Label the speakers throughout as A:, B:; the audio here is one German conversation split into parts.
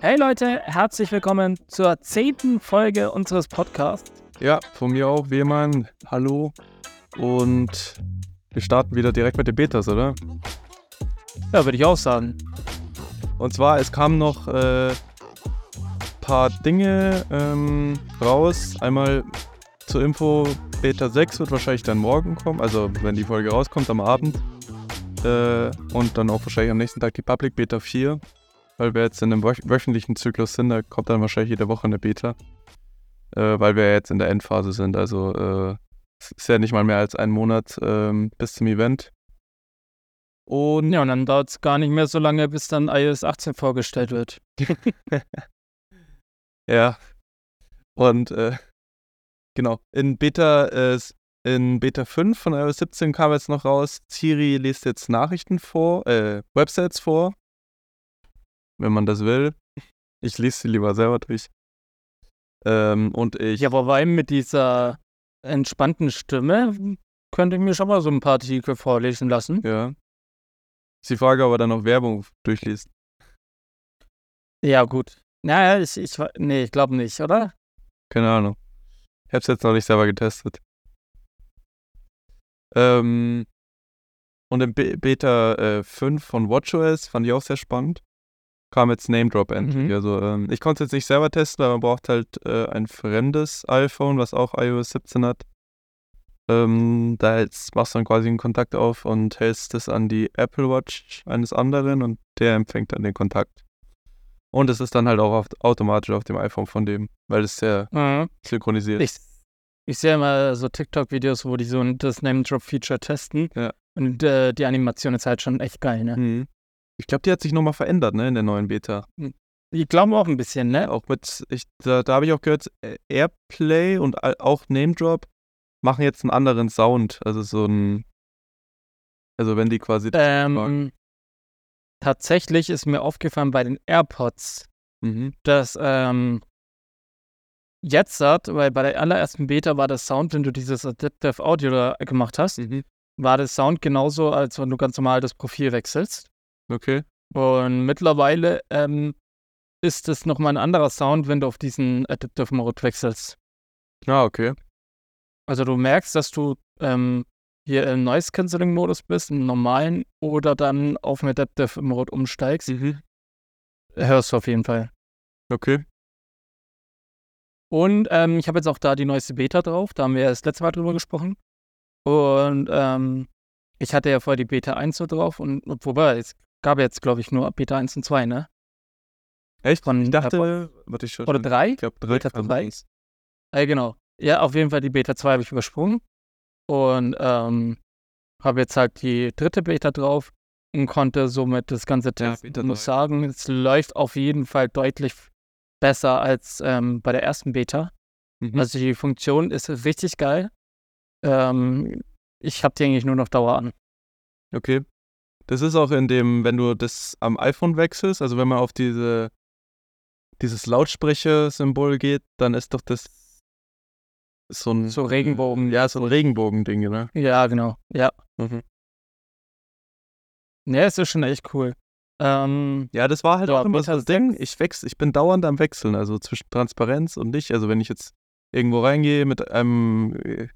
A: Hey Leute, herzlich willkommen zur zehnten Folge unseres Podcasts.
B: Ja, von mir auch, wie immer. Hallo. Und wir starten wieder direkt mit den Betas, oder?
A: Ja, würde ich auch sagen.
B: Und zwar, es kamen noch ein äh, paar Dinge ähm, raus. Einmal zur Info, Beta 6 wird wahrscheinlich dann morgen kommen, also wenn die Folge rauskommt am Abend. Äh, und dann auch wahrscheinlich am nächsten Tag die Public Beta 4 weil wir jetzt in einem wöchentlichen Zyklus sind. Da kommt dann wahrscheinlich jede Woche eine Beta, äh, weil wir jetzt in der Endphase sind. Also äh, es ist ja nicht mal mehr als ein Monat ähm, bis zum Event.
A: Und ja, und dann dauert es gar nicht mehr so lange, bis dann iOS 18 vorgestellt wird.
B: ja. Und äh, genau, in Beta, äh, in Beta 5 von iOS 17 kam jetzt noch raus, Siri liest jetzt Nachrichten vor, äh, Websites vor wenn man das will. Ich lese sie lieber selber durch. Ähm, und ich.
A: Ja, aber mit dieser entspannten Stimme könnte ich mir schon mal so ein paar Artikel vorlesen lassen.
B: Ja. Ist die Frage, ob er dann noch Werbung durchliest.
A: Ja, gut. Naja, ich, ich, nee, ich glaube nicht, oder?
B: Keine Ahnung. Ich habe es jetzt noch nicht selber getestet. Ähm, und im Be Beta äh, 5 von WatchOS fand ich auch sehr spannend kam jetzt Name Drop endlich. Mhm. Also ähm, ich konnte es jetzt nicht selber testen, weil man braucht halt äh, ein fremdes iPhone, was auch iOS 17 hat. Ähm, da jetzt machst du dann quasi einen Kontakt auf und hältst es an die Apple Watch eines anderen und der empfängt dann den Kontakt. Und es ist dann halt auch auf, automatisch auf dem iPhone von dem, weil es sehr mhm. synchronisiert
A: ist. Ich, ich sehe immer so TikTok-Videos, wo die so das Name-Drop-Feature testen. Ja. Und äh, die Animation ist halt schon echt geil, ne? Mhm.
B: Ich glaube, die hat sich nochmal verändert, ne, in der neuen Beta.
A: Hm. Die glauben auch ein bisschen, ne?
B: Auch mit, ich, da, da habe ich auch gehört, Airplay und auch Name Drop machen jetzt einen anderen Sound. Also so ein, also wenn die quasi.
A: Ähm, tatsächlich ist mir aufgefallen bei den AirPods, mhm. dass ähm, jetzt hat, weil bei der allerersten Beta war der Sound, wenn du dieses Adaptive Audio gemacht hast, mhm. war der Sound genauso, als wenn du ganz normal das Profil wechselst.
B: Okay.
A: Und mittlerweile ähm, ist es nochmal ein anderer Sound, wenn du auf diesen Adaptive Mode wechselst.
B: Ah, okay.
A: Also du merkst, dass du ähm, hier im Noise Cancelling Modus bist, im normalen, oder dann auf den Adaptive Mode umsteigst. Mhm. Hörst du auf jeden Fall.
B: Okay.
A: Und ähm, ich habe jetzt auch da die neueste Beta drauf, da haben wir das letzte Mal drüber gesprochen. Und ähm, ich hatte ja vorher die Beta 1 so drauf und wobei, es gab jetzt, glaube ich, nur Beta 1 und 2, ne?
B: Echt? Von, ich dachte, warte ich schon.
A: Oder 3?
B: Ich glaube 3. Beta
A: 3. Äh, genau. Ja, auf jeden Fall die Beta 2 habe ich übersprungen. Und ähm, habe jetzt halt die dritte Beta drauf und konnte somit das ganze testen. Ja, muss sagen, es läuft auf jeden Fall deutlich besser als ähm, bei der ersten Beta. Mhm. Also die Funktion ist richtig geil. Ähm, ich habe die eigentlich nur noch Dauer an.
B: Okay. Das ist auch in dem, wenn du das am iPhone wechselst, also wenn man auf diese, dieses Lautsprecher-Symbol geht, dann ist doch das so ein.
A: So Regenbogen.
B: Ja, so ein Regenbogen-Ding, ne?
A: Ja, genau. Ja. Mhm. Ja, es ist schon echt cool. Ähm,
B: ja, das war halt auch immer das Ding. Ich wechsle, ich bin dauernd am Wechseln, also zwischen Transparenz und nicht. Also wenn ich jetzt irgendwo reingehe mit einem äh,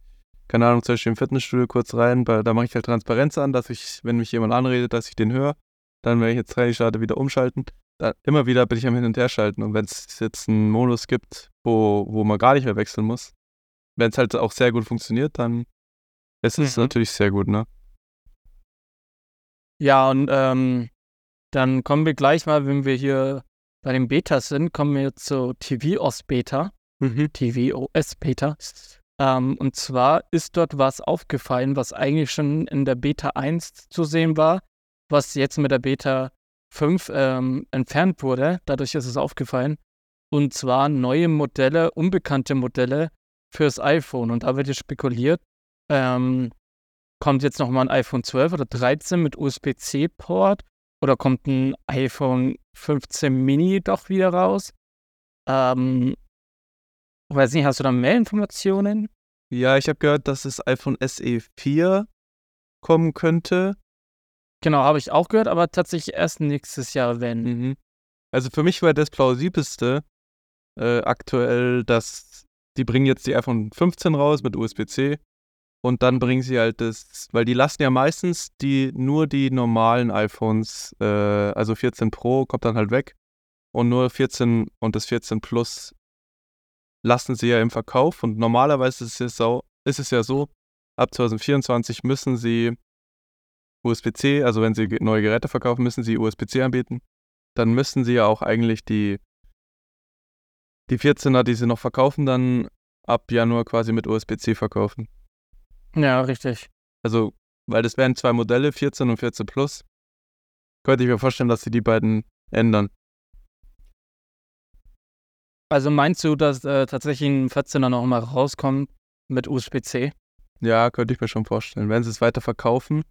B: keine Ahnung, zum Beispiel im Fitnessstudio kurz rein, weil da mache ich halt Transparenz an, dass ich, wenn mich jemand anredet, dass ich den höre. Dann, wenn ich jetzt reinstarte, wieder umschalten. Dann, immer wieder bin ich am Hin- und Herschalten. Und wenn es jetzt einen Modus gibt, wo, wo man gar nicht mehr wechseln muss, wenn es halt auch sehr gut funktioniert, dann ist es mhm. natürlich sehr gut, ne?
A: Ja, und ähm, dann kommen wir gleich mal, wenn wir hier bei den Betas sind, kommen wir zu TVOS Beta. Mhm. TVOS Beta. Ähm, und zwar ist dort was aufgefallen, was eigentlich schon in der Beta 1 zu sehen war, was jetzt mit der Beta 5 ähm, entfernt wurde. Dadurch ist es aufgefallen. Und zwar neue Modelle, unbekannte Modelle fürs iPhone. Und da wird jetzt spekuliert, ähm, kommt jetzt nochmal ein iPhone 12 oder 13 mit USB-C-Port oder kommt ein iPhone 15 Mini doch wieder raus? Ähm, ich weiß nicht, hast du da mehr Informationen?
B: Ja, ich habe gehört, dass das iPhone SE 4 kommen könnte.
A: Genau, habe ich auch gehört, aber tatsächlich erst nächstes Jahr, wenn. Mhm.
B: Also für mich wäre das plausibelste äh, aktuell, dass die bringen jetzt die iPhone 15 raus mit USB-C und dann bringen sie halt das, weil die lassen ja meistens die nur die normalen iPhones, äh, also 14 Pro kommt dann halt weg und nur 14 und das 14 Plus lassen sie ja im Verkauf und normalerweise ist es, so, ist es ja so, ab 2024 müssen sie USB-C, also wenn sie neue Geräte verkaufen, müssen sie USB-C anbieten. Dann müssen sie ja auch eigentlich die, die 14er, die sie noch verkaufen, dann ab Januar quasi mit USB-C verkaufen.
A: Ja, richtig.
B: Also, weil das wären zwei Modelle, 14 und 14 Plus. Könnte ich mir vorstellen, dass sie die beiden ändern.
A: Also meinst du, dass äh, tatsächlich ein 14er noch mal rauskommt mit USB-C?
B: Ja, könnte ich mir schon vorstellen. Wenn sie es weiter verkaufen,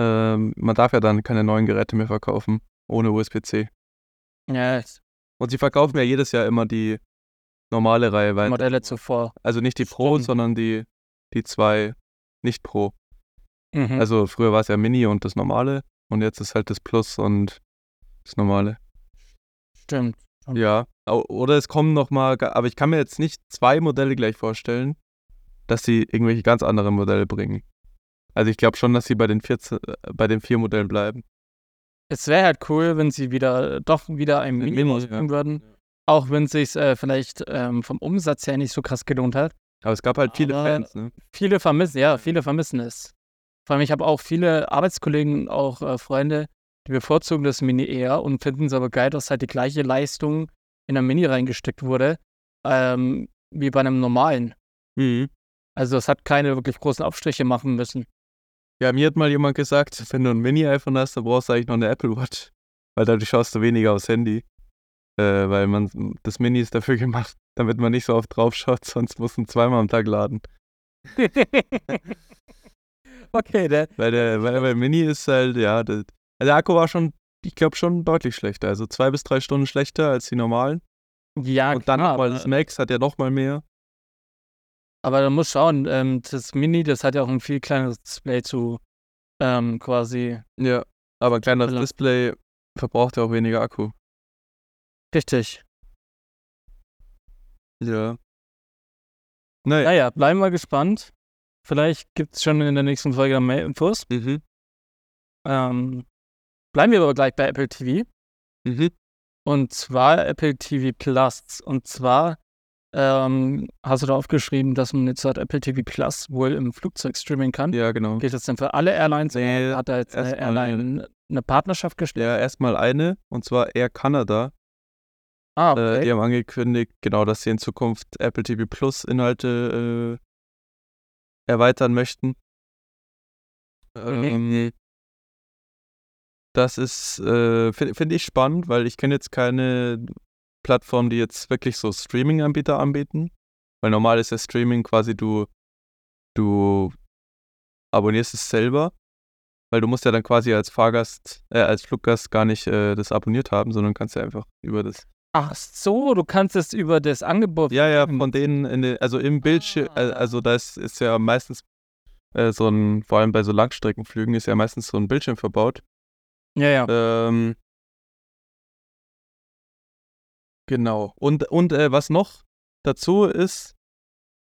B: ähm, man darf ja dann keine neuen Geräte mehr verkaufen ohne USB-C.
A: Ja.
B: Und sie verkaufen ja jedes Jahr immer die normale Reihe weiter.
A: Modelle zuvor.
B: Also nicht die Pro,
A: Stimmt.
B: sondern die, die zwei nicht Pro.
A: Mhm.
B: Also früher war es ja Mini und das normale und jetzt ist halt das Plus und das normale.
A: Stimmt.
B: Ja, oder es kommen noch mal, ga- aber ich kann mir jetzt nicht zwei Modelle gleich vorstellen, dass sie irgendwelche ganz andere Modelle bringen. Also ich glaube schon, dass sie bei den, 14, äh, bei den vier Modellen bleiben.
A: Es wäre halt cool, wenn sie wieder doch wieder ein Mini
B: Mini,
A: rausbringen
B: ja.
A: würden. Auch wenn es sich äh, vielleicht ähm, vom Umsatz her nicht so krass gelohnt hat.
B: Aber es gab halt viele
A: Aber-
B: Fans, ne?
A: Viele vermissen, ja, viele vermissen es. Vor allem, ich habe auch viele Arbeitskollegen, auch äh, Freunde, die bevorzugen das Mini eher und finden es aber geil, dass halt die gleiche Leistung in ein Mini reingesteckt wurde, ähm, wie bei einem normalen.
B: Mhm.
A: Also es hat keine wirklich großen Abstriche machen müssen.
B: Ja, mir hat mal jemand gesagt, wenn du ein Mini-iPhone hast, dann brauchst du eigentlich noch eine Apple Watch. Weil dadurch schaust du weniger aufs Handy. Äh, weil man, das Mini ist dafür gemacht, damit man nicht so oft drauf schaut, sonst muss man zweimal am Tag laden.
A: okay, der,
B: Weil der, weil, weil Mini ist halt, ja, der, also der Akku war schon, ich glaube, schon deutlich schlechter. Also zwei bis drei Stunden schlechter als die normalen.
A: ja,
B: Und dann
A: klar,
B: nochmal
A: aber-
B: das Max hat ja nochmal mehr.
A: Aber du musst schauen, ähm, das Mini, das hat ja auch ein viel kleineres Display zu ähm, quasi.
B: Ja. Aber ein kleineres
A: Ja.
B: Display verbraucht ja auch weniger Akku.
A: Richtig.
B: Ja. Naja.
A: Naja, bleiben wir gespannt. Vielleicht gibt es schon in der nächsten Folge dann mehr Infos.
B: Mhm.
A: Ähm, bleiben wir aber gleich bei Apple TV.
B: Mhm.
A: Und zwar Apple TV Plus. Und zwar ähm, hast du da aufgeschrieben, dass man jetzt halt Apple TV Plus wohl im Flugzeug streamen kann.
B: Ja, genau.
A: Geht das denn für alle Airlines?
B: Nee,
A: Hat da jetzt eine Airline eine Partnerschaft gestellt?
B: Ja, erstmal eine, und zwar Air Canada.
A: Ah,
B: Äh,
A: okay.
B: die haben angekündigt, genau, dass sie in Zukunft Apple TV Plus Inhalte äh, erweitern möchten. Ähm, das ist, äh, finde find ich spannend, weil ich kenne jetzt keine Plattform, die jetzt wirklich so Streaming-Anbieter anbieten. Weil normal ist ja Streaming quasi, du, du abonnierst es selber, weil du musst ja dann quasi als Fahrgast, äh, als Fluggast gar nicht äh, das abonniert haben, sondern kannst ja einfach über das
A: Ach so, du kannst es über das Angebot.
B: Ja, ja, von denen, in den, also im Bildschirm,
A: Ah.
B: also da ist, ist ja meistens äh, so ein, vor allem bei so Langstreckenflügen ist ja meistens so ein Bildschirm verbaut.
A: Ja, ja.
B: Ähm, genau. Und, und äh, was noch dazu ist,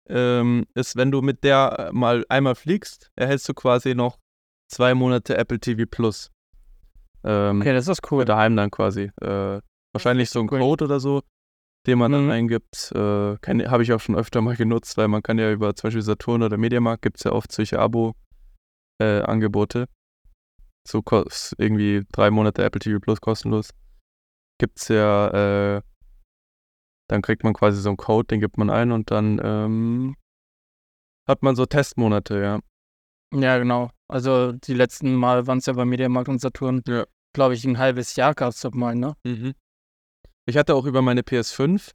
B: ähm, ist, wenn du mit der äh, mal einmal fliegst, erhältst du quasi noch zwei Monate Apple TV Plus. Ähm,
A: Okay, das ist cool.
B: daheim dann quasi. Äh, wahrscheinlich so ein
A: cool.
B: Code oder so, den man dann
A: Mhm.
B: eingibt. Äh, habe ich auch schon öfter mal genutzt, weil man kann ja über zum Beispiel Saturn oder Mediamarkt gibt es ja oft solche Abo-Angebote. So kos- irgendwie drei Monate Apple TV Plus kostenlos. Gibt es ja, äh, dann kriegt man quasi so einen Code, den gibt man ein und dann ähm, hat man so Testmonate, ja.
A: Ja, genau. Also die letzten Mal waren es ja bei Mediamarkt und Saturn,
B: Ja.
A: glaube ich, ein halbes Jahr gab es doch mal, ne?
B: Ich hatte auch über meine PS5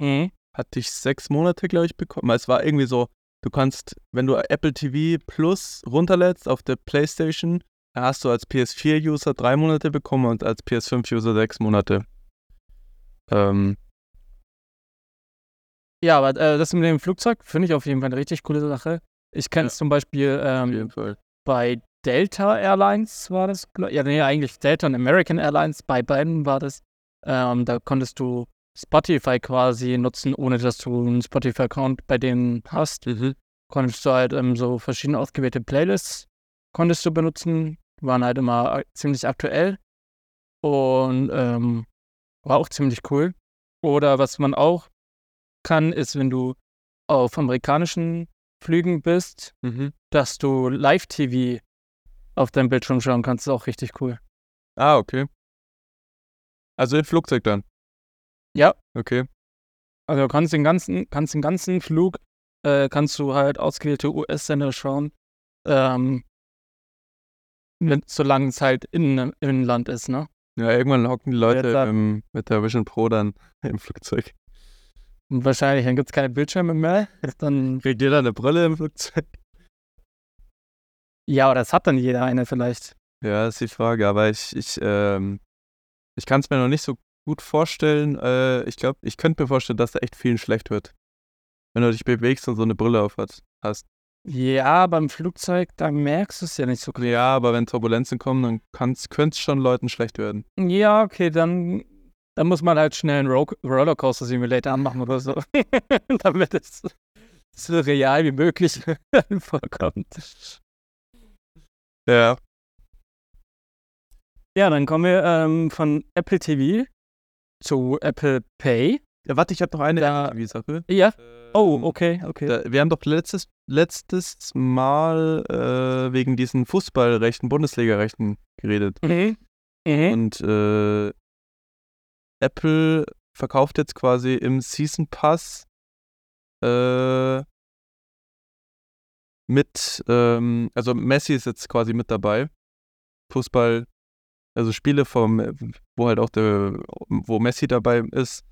A: Mhm.
B: hatte ich sechs Monate, glaube ich, bekommen. Es war irgendwie so, du kannst, wenn du Apple TV Plus runterlädst auf der PlayStation, hast du als PS4-User drei Monate bekommen und als PS5-User sechs Monate. Ähm,
A: Ja, aber äh, das mit dem Flugzeug finde ich auf jeden Fall eine richtig coole Sache. Ich kenne es zum Beispiel ähm, bei Delta Airlines war das. Ja, nee, eigentlich Delta und American Airlines. Bei beiden war das. Ähm, da konntest du Spotify quasi nutzen, ohne dass du einen Spotify-Account bei denen hast. Mhm. Konntest du halt ähm, so verschiedene ausgewählte Playlists konntest du benutzen. Waren halt immer ziemlich aktuell. Und ähm, war auch ziemlich cool. Oder was man auch kann, ist, wenn du auf amerikanischen Flügen bist, mhm. dass du Live-TV auf deinem Bildschirm schauen kannst. Das ist auch richtig cool.
B: Ah, okay. Also im Flugzeug dann?
A: Ja.
B: Okay.
A: Also du kannst den ganzen, kannst den ganzen Flug, äh, kannst du halt ausgewählte US-Sender schauen, ähm, solange es halt in, im Land ist, ne?
B: Ja, irgendwann hocken die Leute ähm, mit der Vision Pro dann im Flugzeug.
A: Und wahrscheinlich, dann gibt es keine Bildschirme mehr.
B: Dann kriegt jeder eine Brille im Flugzeug.
A: Ja, oder das hat dann jeder eine vielleicht.
B: Ja, ist die Frage. Aber ich, ich, ähm, ich kann es mir noch nicht so gut vorstellen. Äh, ich glaube, ich könnte mir vorstellen, dass da echt vielen schlecht wird. Wenn du dich bewegst und so eine Brille auf hast.
A: Ja, beim Flugzeug, da merkst du es ja nicht so
B: gut. Ja, aber wenn Turbulenzen kommen, dann könnte es schon Leuten schlecht werden.
A: Ja, okay, dann, dann muss man halt schnell einen Ro Rollercoaster Simulator anmachen oder so. Damit es so real wie möglich vorkommt.
B: Ja.
A: Ja, dann kommen wir ähm, von Apple TV zu Apple Pay.
B: Ja, warte, ich habe noch eine da, TV-Sache.
A: Ja. Oh, ähm, okay, okay.
B: Da, wir haben doch letztes, letztes Mal äh, wegen diesen Fußballrechten, Bundesligarechten geredet. Mhm. Mhm. Und äh, Apple verkauft jetzt quasi im Season Pass äh, mit, ähm, also Messi ist jetzt quasi mit dabei. Fußball, also Spiele vom, wo halt auch der, wo Messi dabei ist,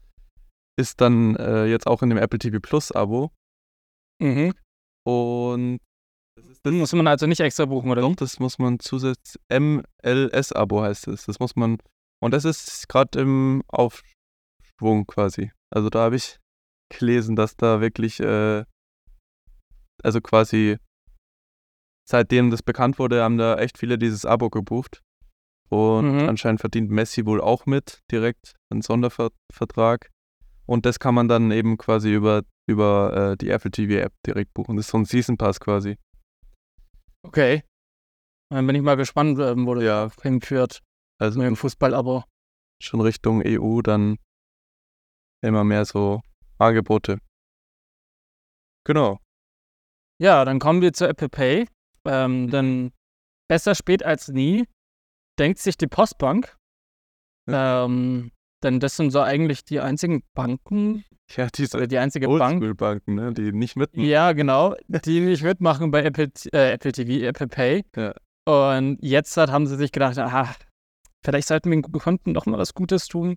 B: ist dann äh, jetzt auch in dem Apple TV Plus Abo.
A: Mhm.
B: Und
A: das, muss man also nicht extra buchen, oder?
B: Doch, das muss man zusätzlich, MLS-Abo heißt es. Das muss man, und das ist gerade im Aufschwung quasi. Also da habe ich gelesen, dass da wirklich, äh, also quasi seitdem das bekannt wurde, haben da echt viele dieses Abo gebucht. Und mhm. anscheinend verdient Messi wohl auch mit, direkt einen Sondervertrag. Und das kann man dann eben quasi über, über äh, die Apple TV App direkt buchen. Das ist so ein Season Pass quasi.
A: Okay. Dann bin ich mal gespannt, ähm, wo das ja. hinführt.
B: Also mit dem Fußball-Abo. Schon Richtung EU dann immer mehr so Angebote. Genau.
A: Ja, dann kommen wir zu Apple Pay. Ähm, dann besser spät als nie, denkt sich die Postbank. Ja. Ähm, denn das sind so eigentlich die einzigen Banken.
B: Ja, diese
A: oder die einzige Bank.
B: Banken, ne? die nicht mitmachen.
A: Ja, genau, die nicht mitmachen bei Apple, äh, Apple TV, Apple Pay.
B: Ja.
A: Und jetzt hat, haben sie sich gedacht, aha, vielleicht sollten wir den Kunden doch mal was Gutes tun.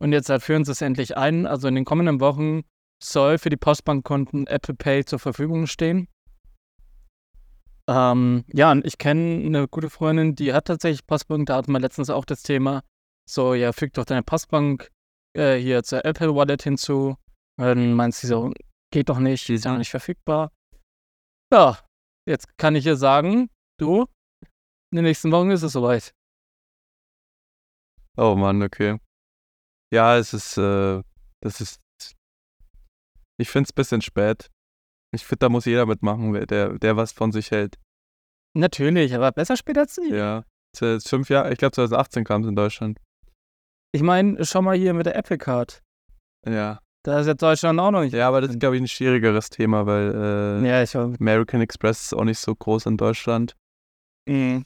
A: Und jetzt halt führen sie es endlich ein. Also in den kommenden Wochen soll für die Postbankkonten Apple Pay zur Verfügung stehen. Ähm, ja, und ich kenne eine gute Freundin, die hat tatsächlich Postbank. Da hatten wir letztens auch das Thema. So, ja, füg doch deine Postbank äh, hier zur Apple Wallet hinzu. Dann meinst sie so, geht doch nicht, die ist ja noch nicht verfügbar. Ja, jetzt kann ich ihr sagen, du, in den nächsten Wochen ist es soweit.
B: Oh Mann, okay. Ja, es ist, äh, das ist, ich finde es ein bisschen spät. Ich finde, da muss jeder mitmachen, der, der was von sich hält.
A: Natürlich, aber besser spät als nie.
B: Ja. Fünf Jahre, ich glaube 2018 kam es in Deutschland.
A: Ich meine, schau mal hier mit der Apple Card.
B: Ja.
A: Da ist jetzt Deutschland auch noch nicht.
B: Ja, aber das ist, glaube ich, ein schwierigeres Thema, weil äh,
A: ja, ich
B: American Express ist auch nicht so groß in Deutschland.
A: Mhm.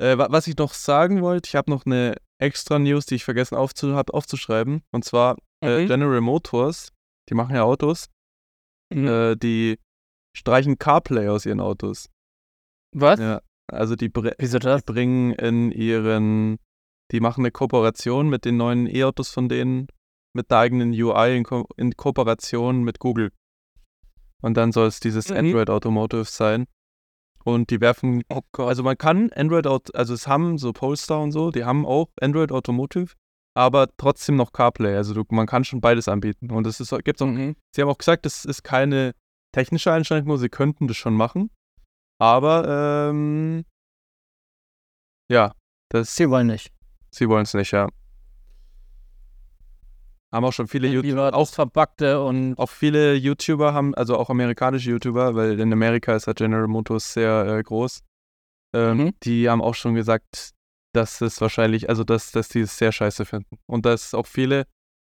B: Äh, was ich noch sagen wollte, ich habe noch eine extra News, die ich vergessen aufzu habe aufzuschreiben. Und zwar äh, mhm. General Motors, die machen ja Autos. Mhm. Äh, die streichen CarPlay aus ihren Autos.
A: Was?
B: Ja, also die,
A: Wieso das?
B: die bringen in ihren, die machen eine Kooperation mit den neuen E-Autos von denen, mit der eigenen UI in, Ko in Kooperation mit Google. Und dann soll es dieses mhm. Android Automotive sein. Und die werfen,
A: oh
B: also man kann Android, also es haben so Polestar und so, die haben auch Android Automotive aber trotzdem noch CarPlay. Also du, man kann schon beides anbieten. Und es ist, gibt's auch, mhm. sie haben auch gesagt, das ist keine technische Einschränkung, sie könnten das schon machen. Aber ähm, Ja, das,
A: Sie wollen nicht.
B: Sie wollen es nicht, ja. Haben auch schon viele YouTuber,
A: das Verpackte und
B: auch viele YouTuber haben, also auch amerikanische YouTuber, weil in Amerika ist ja General Motors sehr äh, groß. Ähm,
A: Mhm.
B: Die haben auch schon gesagt, dass es wahrscheinlich, also dass, dass die es sehr scheiße finden. Und dass auch viele,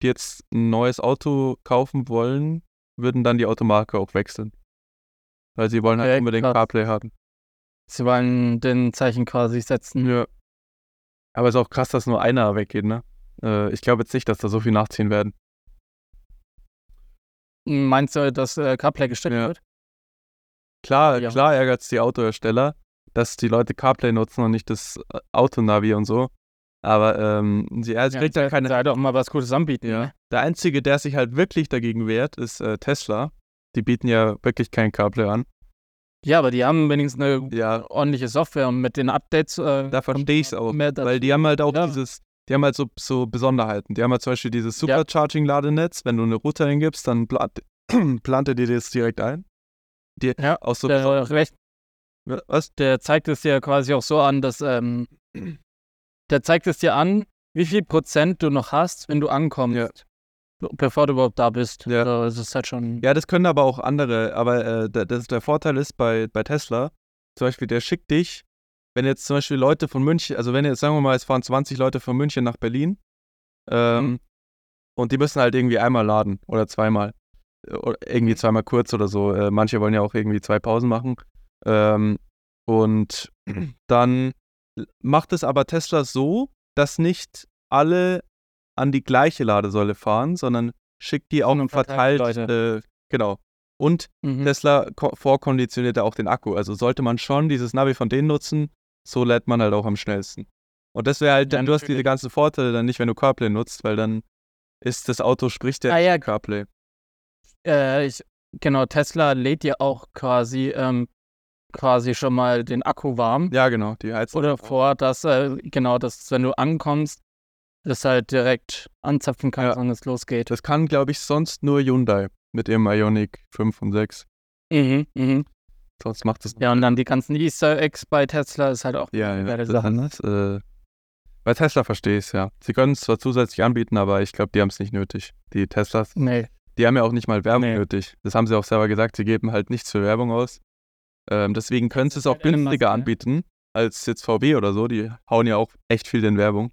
B: die jetzt ein neues Auto kaufen wollen, würden dann die Automarke auch wechseln. Weil sie wollen halt
A: Ja,
B: unbedingt
A: krass.
B: CarPlay haben.
A: sie wollen den Zeichen quasi setzen.
B: Ja. Aber es ist auch krass, dass nur einer weggeht, ne? Äh, ich glaube jetzt nicht, dass da so viel nachziehen werden.
A: Meinst du, dass äh, CarPlay gestellt
B: Ja.
A: wird?
B: Klar,
A: Ja.
B: klar ärgert es die Autohersteller, dass die Leute CarPlay nutzen und nicht das äh, Autonavi und so. Aber ähm, sie, also kriegt ja keine.
A: Sei doch mal was Gutes anbieten.
B: Ja.
A: Ne?
B: Der Einzige, der sich halt wirklich dagegen wehrt, ist äh, Tesla. Die bieten ja wirklich kein CarPlay an.
A: Ja, aber die haben wenigstens eine
B: Ja,
A: ordentliche Software und mit den Updates. Äh,
B: da verstehe ich es auch. Weil die haben halt auch
A: Ja.
B: dieses, die haben halt so, so Besonderheiten. Die haben halt zum Beispiel dieses Supercharging-Ladenetz. Wenn du eine Router hingibst, dann plant, plant er dir das direkt ein. Die,
A: Ja,
B: auch so.
A: der, recht,
B: was?
A: der zeigt es dir quasi auch so an, dass ähm, der zeigt es dir an, wie viel Prozent du noch hast, wenn du ankommst.
B: Ja.
A: Be- Bevor du überhaupt da bist.
B: Ja.
A: Also, es ist halt schon.
B: Ja, das können aber auch andere. Aber äh, der, das, der Vorteil ist bei, bei Tesla, zum Beispiel, der schickt dich, wenn jetzt zum Beispiel Leute von München, also wenn jetzt, sagen wir mal, es fahren 20 Leute von München nach Berlin ähm,
A: Mhm.
B: und die müssen halt irgendwie einmal laden oder zweimal. Äh, Oder irgendwie zweimal kurz oder so. Äh, manche wollen ja auch irgendwie zwei Pausen machen. Ähm, und dann macht es aber Tesla so, dass nicht alle an die gleiche Ladesäule fahren, sondern schickt die auch
A: verteilt
B: verteilt. Äh, genau. Und
A: Mhm.
B: Tesla ko- vorkonditioniert ja auch den Akku. Also sollte man schon dieses Navi von denen nutzen, so lädt man halt auch am schnellsten. Und das wäre halt,
A: Ja,
B: du hast diese ganzen Vorteile dann nicht, wenn du CarPlay nutzt, weil dann ist das Auto, spricht der
A: Ah ja.
B: CarPlay.
A: Äh, ich, genau, Tesla lädt dir auch quasi, ähm, quasi schon mal den Akku warm.
B: Ja, genau, die heizt
A: Oder vor, dass, äh, genau, dass wenn du ankommst, das halt direkt anzapfen kannst
B: Ja.
A: es losgeht.
B: Das kann, glaube ich, sonst nur Hyundai mit ihrem Ioniq 5 und 6.
A: Mhm, mhm.
B: Sonst macht es
A: Ja, und dann die ganzen Easter Eggs bei Tesla ist halt auch
B: Ja, ja. Das, ist, äh, bei Tesla verstehe ich es, ja. Sie können es zwar zusätzlich anbieten, aber ich glaube, die haben es nicht nötig. Die Teslas,
A: Nee.
B: die haben ja auch nicht mal Werbung
A: Nee.
B: nötig. Das haben sie auch selber gesagt, sie geben halt nichts für Werbung aus. Ähm, deswegen können sie es auch
A: halt
B: günstiger
A: Masse,
B: anbieten als jetzt VW oder so. Die hauen ja auch echt viel in Werbung.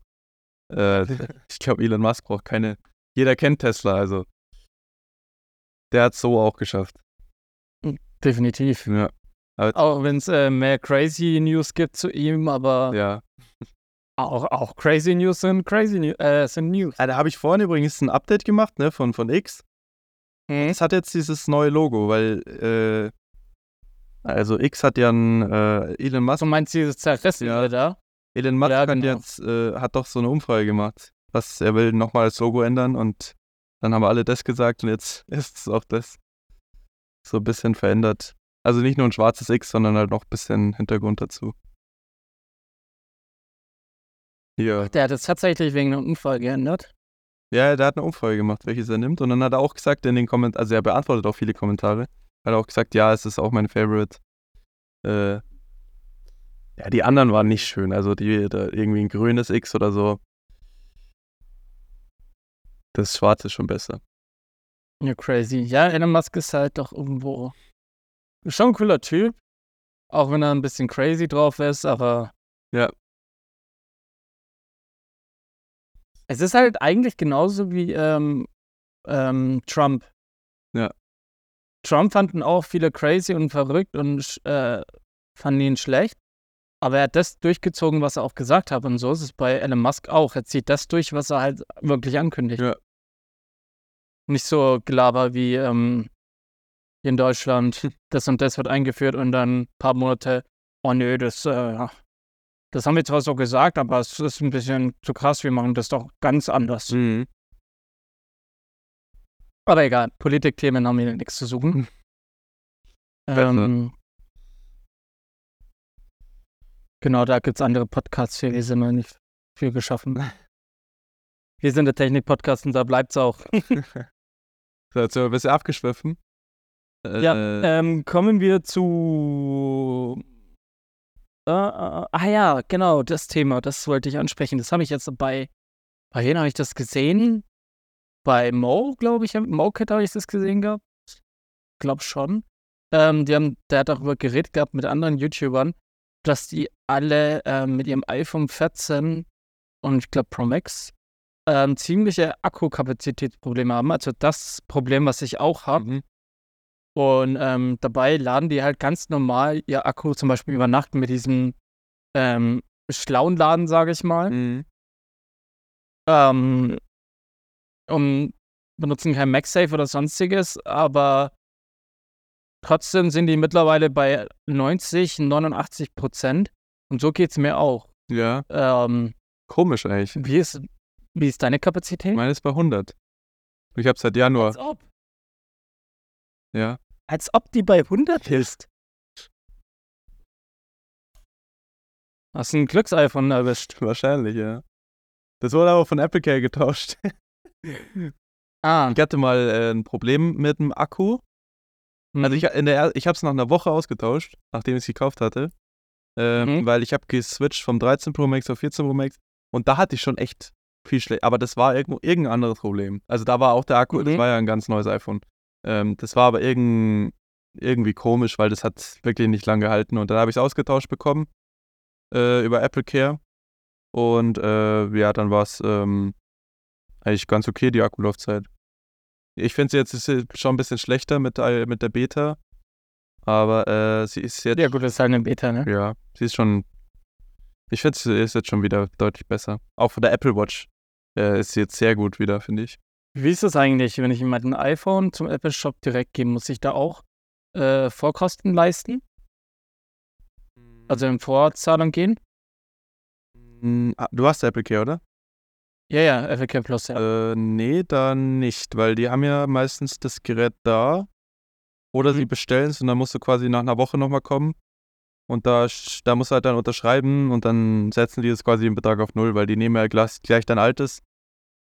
B: Äh, ich glaube, Elon Musk braucht keine. Jeder kennt Tesla, also. Der hat es so auch geschafft.
A: Definitiv.
B: Ja.
A: Auch wenn es äh, mehr crazy News gibt zu ihm, aber
B: ja.
A: auch, auch crazy News sind crazy News. Äh, sind News.
B: Ah, da habe ich vorhin übrigens ein Update gemacht, ne, von, von X.
A: Mhm.
B: Es hat jetzt dieses neue Logo, weil, äh, also X hat ja ein, äh, Elon Musk,
A: Du meinst dieses Zerrissen
B: Ja.
A: da?
B: Elon Musk
A: Ja,
B: hat
A: genau.
B: jetzt, äh, hat doch so eine Umfrage gemacht, was er will nochmal das Logo ändern und dann haben alle das gesagt und jetzt ist es auch das so ein bisschen verändert. Also nicht nur ein schwarzes X, sondern halt noch ein bisschen Hintergrund dazu. Hier.
A: Der hat es tatsächlich wegen einem Unfall geändert.
B: Ja, der hat eine Umfrage gemacht, welches er nimmt. Und dann hat er auch gesagt in den Kommentaren, also er beantwortet auch viele Kommentare, hat er auch gesagt, ja, es ist auch mein Favorite. Äh, ja, die anderen waren nicht schön. Also die, da irgendwie ein grünes X oder so. Das schwarze ist schon besser.
A: Ja, crazy. Ja, Elon Musk ist halt doch irgendwo schon ein cooler Typ. Auch wenn er ein bisschen crazy drauf ist, aber.
B: Ja.
A: Es ist halt eigentlich genauso wie ähm, ähm, Trump.
B: Ja.
A: Trump fanden auch viele crazy und verrückt und äh, fanden ihn schlecht. Aber er hat das durchgezogen, was er auch gesagt hat. Und so ist es bei Elon Musk auch. Er zieht das durch, was er halt wirklich ankündigt.
B: Ja.
A: Nicht so Gelaber wie ähm, hier in Deutschland, das und das wird eingeführt und dann ein paar Monate, oh nö, das, äh, das haben wir zwar so gesagt, aber es ist ein bisschen zu krass, wir machen das doch ganz anders.
B: Mhm.
A: Aber egal, Politikthemen haben hier nichts zu suchen. Ähm, genau, da gibt es andere Podcasts für, die sind wir nicht für geschaffen. Wir sind der Technik-Podcast und da bleibt es auch.
B: So, jetzt sind wir ein bisschen abgeschwiffen. Äh,
A: Ja, ähm, kommen wir zu Äh, äh, ah ja, genau, das Thema, das wollte ich ansprechen. Das habe ich jetzt bei, bei wem habe ich das gesehen? Bei Mo, glaube ich, MoCat habe ich das gesehen gehabt. Glaub schon. Ähm, die haben, der hat darüber geredet gehabt mit anderen YouTubern, dass die alle ähm, mit ihrem iPhone 14 und ich glaube Pro Max ähm, ziemliche Akkukapazitätsprobleme haben. Also das Problem, was ich auch habe. Mhm. Und ähm, dabei laden die halt ganz normal ihr Akku zum Beispiel über Nacht mit diesem ähm, schlauen Laden, sage ich mal. Mhm. Ähm, und benutzen kein MagSafe oder sonstiges, aber trotzdem sind die mittlerweile bei 90, 89 Prozent. Und so geht es mir auch.
B: Ja.
A: Ähm,
B: Komisch eigentlich.
A: Wie ist, wie ist deine Kapazität?
B: Meine ist bei 100. Ich habe seit Januar.
A: Als ob.
B: Ja.
A: Als ob die bei 100 ist. Hast du ein Glücks-iPhone erwischt?
B: Wahrscheinlich, ja. Das wurde aber von Apple Care getauscht.
A: ah.
B: Ich hatte mal äh, ein Problem mit dem Akku. Mhm. Also ich, in der, ich habe es nach einer Woche ausgetauscht, nachdem ich es gekauft hatte. Äh, mhm. Weil ich habe geswitcht vom 13 Pro Max auf 14 Pro Max. Und da hatte ich schon echt viel schlecht. Aber das war irgendwo irgendein anderes Problem. Also da war auch der Akku, mhm. das war ja ein ganz neues iPhone. Ähm, das war aber irgend, irgendwie komisch, weil das hat wirklich nicht lange gehalten. Und dann habe ich es ausgetauscht bekommen äh, über Apple Care. Und äh, ja, dann war es ähm, eigentlich ganz okay, die Akkulaufzeit. Ich finde sie jetzt ist schon ein bisschen schlechter mit, mit der Beta. Aber äh, sie ist jetzt.
A: Ja, gut, das ist halt eine Beta, ne?
B: Ja, sie ist schon. Ich finde, sie ist jetzt schon wieder deutlich besser. Auch von der Apple Watch äh, ist sie jetzt sehr gut wieder, finde ich.
A: Wie ist das eigentlich, wenn ich jemand ein iPhone zum Apple Shop direkt gebe? Muss ich da auch äh, Vorkosten leisten? Also in Vorzahlung gehen?
B: Hm, ah, du hast Apple Care, oder?
A: Ja, ja, Care Plus,
B: ja. Äh, nee, dann nicht, weil die haben ja meistens das Gerät da. Oder mhm. sie bestellen es und dann musst du quasi nach einer Woche nochmal kommen. Und da, da musst du halt dann unterschreiben und dann setzen die das quasi den Betrag auf Null, weil die nehmen ja gleich, gleich dein altes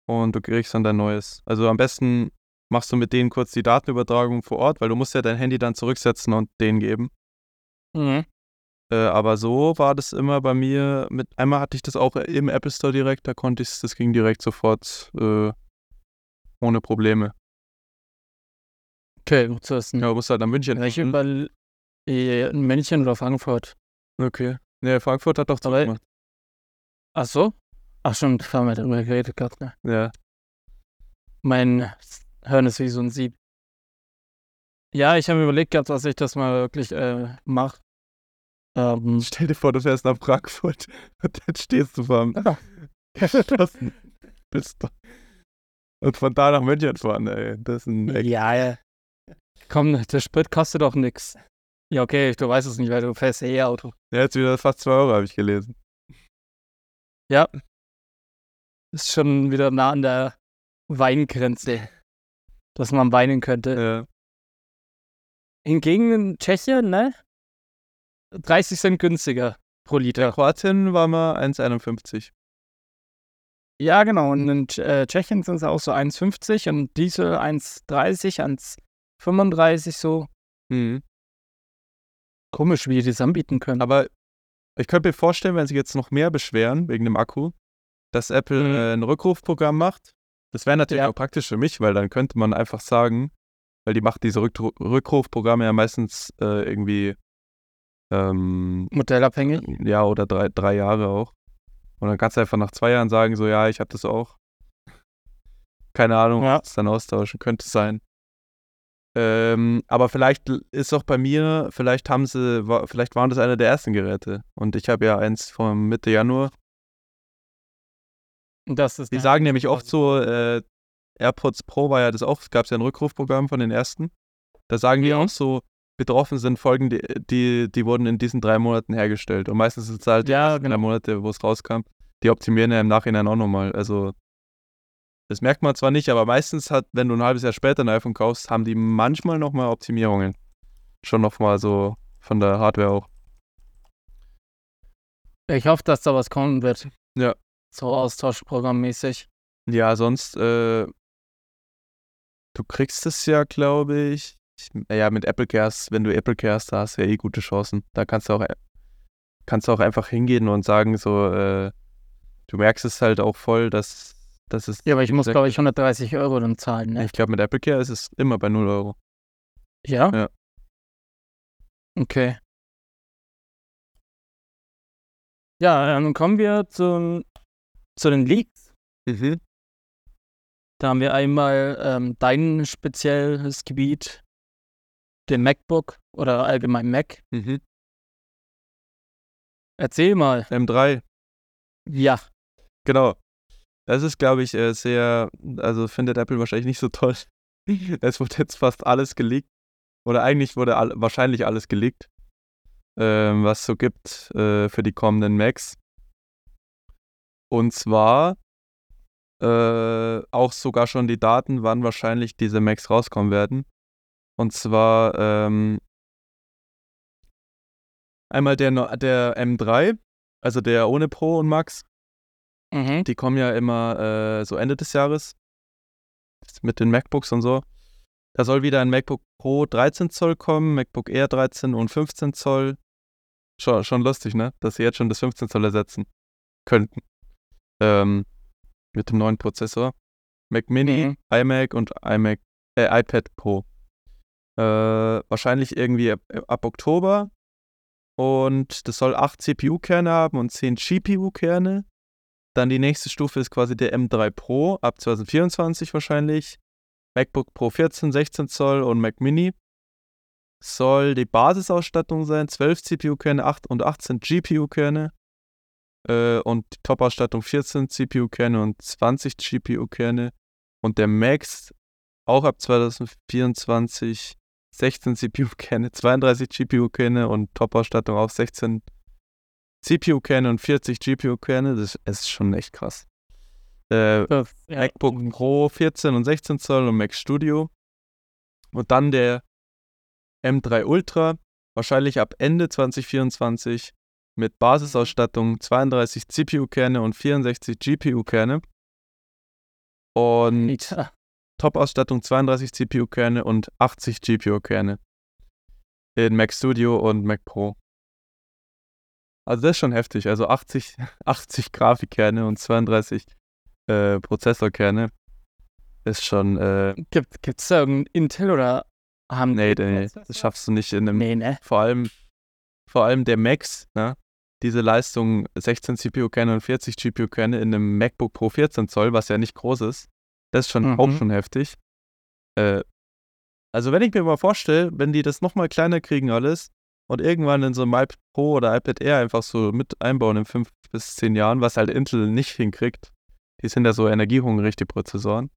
B: und du kriegst dann dein neues. Also am besten machst du mit denen kurz die Datenübertragung vor Ort, weil du musst ja dein Handy dann zurücksetzen und denen geben.
A: Mhm.
B: Äh, aber so war das immer bei mir. Mit einmal hatte ich das auch im Apple Store direkt, da konnte ich das ging direkt sofort äh, ohne Probleme.
A: Okay, gut zu wissen.
B: Ja, musst halt nach München.
A: Ich über in München oder Frankfurt.
B: Okay. Ne, Frankfurt hat doch zugemacht.
A: Ach so? Ach schon, da haben wir darüber geredet gehabt, ne?
B: Ja.
A: Mein Hirn ist wie so ein Sieb. Ja, ich habe mir überlegt gehabt, dass ich das mal wirklich äh, mache.
B: Ähm, Stell dir vor, du fährst nach Frankfurt und dann stehst du vor dem bist du. Und von da nach München fahren, ey. Das ist ein
A: Eck. Ja, ja. Komm, der Sprit kostet doch nix. Ja, okay, du weißt es nicht, weil du fährst eh Auto.
B: Ja, jetzt wieder fast 2 Euro, habe ich gelesen.
A: Ja. Ist schon wieder nah an der Weingrenze, dass man weinen könnte.
B: Ja.
A: Hingegen in Tschechien, ne? 30 Cent günstiger pro Liter.
B: In Kroatien war mal 1,51.
A: Ja, genau. Und in äh, Tschechien sind es auch so 1,50 und Diesel 1,30, 1,35 so.
B: Mhm.
A: Komisch, wie die das anbieten können.
B: Aber ich könnte mir vorstellen, wenn sie jetzt noch mehr beschweren wegen dem Akku, dass Apple mhm. äh, ein Rückrufprogramm macht. Das wäre natürlich ja. auch praktisch für mich, weil dann könnte man einfach sagen, weil die macht diese Rück Rückrufprogramme ja meistens äh, irgendwie ähm,
A: modellabhängig.
B: Ja, oder drei, drei Jahre auch. Und dann kannst du einfach nach zwei Jahren sagen, so ja, ich habe das auch. Keine Ahnung, ja. was dann austauschen könnte sein. Ähm, aber vielleicht ist auch bei mir, vielleicht haben sie, vielleicht waren das eine der ersten Geräte. Und ich habe ja eins von Mitte Januar.
A: Das ist
B: Die sagen nämlich oft so, äh, AirPods Pro war ja das auch, es gab ja ein Rückrufprogramm von den ersten. Da sagen die auch so, betroffen sind Folgen, die, die, die wurden in diesen drei Monaten hergestellt. Und meistens sind es halt
A: ja, genau.
B: drei Monate, wo es rauskam. Die optimieren ja im Nachhinein auch nochmal. Also das merkt man zwar nicht, aber meistens hat, wenn du ein halbes Jahr später ein iPhone kaufst, haben die manchmal nochmal Optimierungen. Schon nochmal so von der Hardware auch.
A: Ich hoffe, dass da was kommen wird.
B: Ja.
A: So austauschprogrammmäßig.
B: Ja, sonst, äh, du kriegst es ja, glaube ich. Ja, mit Apple Cares, wenn du Apple Cares da hast, ja eh gute Chancen. Da kannst du auch kannst du auch einfach hingehen und sagen, so, äh, du merkst es halt auch voll, dass, dass es.
A: Ja, aber ich muss, glaube ich, 130 Euro dann zahlen, ne?
B: Ich glaube, mit Apple Care ist es immer bei 0 Euro.
A: Ja?
B: Ja.
A: Okay. Ja, dann kommen wir zum, zu den Leaks.
B: Mhm.
A: Da haben wir einmal ähm, dein spezielles Gebiet, den MacBook oder allgemein Mac.
B: Mhm.
A: Erzähl mal.
B: M3.
A: Ja.
B: Genau. Das ist, glaube ich, äh, sehr, also findet Apple wahrscheinlich nicht so toll. es wurde jetzt fast alles geleakt. Oder eigentlich wurde all, wahrscheinlich alles geleakt, ähm, was es so gibt äh, für die kommenden Macs. Und zwar äh, auch sogar schon die Daten, wann wahrscheinlich diese Macs rauskommen werden. Und zwar ähm, einmal der, der M3, also der ohne Pro und Max.
A: Mhm.
B: Die kommen ja immer äh, so Ende des Jahres mit den MacBooks und so. Da soll wieder ein MacBook Pro 13 Zoll kommen, MacBook Air 13 und 15 Zoll. Schon, schon lustig, ne? Dass sie jetzt schon das 15 Zoll ersetzen könnten. Ähm, mit dem neuen Prozessor. Mac Mini,
A: Mhm.
B: iMac und iMac, äh, iPad Pro. Äh, wahrscheinlich irgendwie ab, ab Oktober. Und das soll 8 CPU-Kerne haben und 10 GPU-Kerne. Dann die nächste Stufe ist quasi der M3 Pro ab 2024 wahrscheinlich. MacBook Pro 14, 16 Zoll und Mac Mini. Soll die Basisausstattung sein, 12 CPU-Kerne 8 und 18 GPU-Kerne. Äh, und die Top-Ausstattung 14 CPU-Kerne und 20 GPU-Kerne. Und der Max auch ab 2024 16 CPU-Kerne, 32 GPU-Kerne und Top-Ausstattung auch 16 CPU-Kerne und 40 GPU-Kerne. Das ist schon echt krass. Äh,
A: ja.
B: MacBook Pro 14 und 16 Zoll und Mac Studio. Und dann der M3 Ultra, wahrscheinlich ab Ende 2024 mit Basisausstattung 32 CPU-Kerne und 64 GPU-Kerne. Und
A: Alter.
B: Top-Ausstattung 32 CPU-Kerne und 80 GPU-Kerne. In Mac Studio und Mac Pro. Also das ist schon heftig. Also 80, 80 Grafikkerne und 32 äh, Prozessorkerne. Ist schon, äh,
A: Gibt es da irgendein Intel oder haben
B: nee,
A: die
B: nee, das schaffst du nicht in einem,
A: Nee, ne?
B: vor allem, vor allem der Max, ne? Diese Leistung 16 CPU-Kerne und 40 GPU-Kerne in einem MacBook Pro 14 Zoll, was ja nicht groß ist, das ist schon
A: Mhm.
B: auch schon heftig. Äh, also wenn ich mir mal vorstelle, wenn die das nochmal kleiner kriegen alles und irgendwann in so einem iPad Pro oder iPad Air einfach so mit einbauen in 5 bis 10 Jahren, was halt Intel nicht hinkriegt, die sind ja so energiehungrig, die Prozessoren.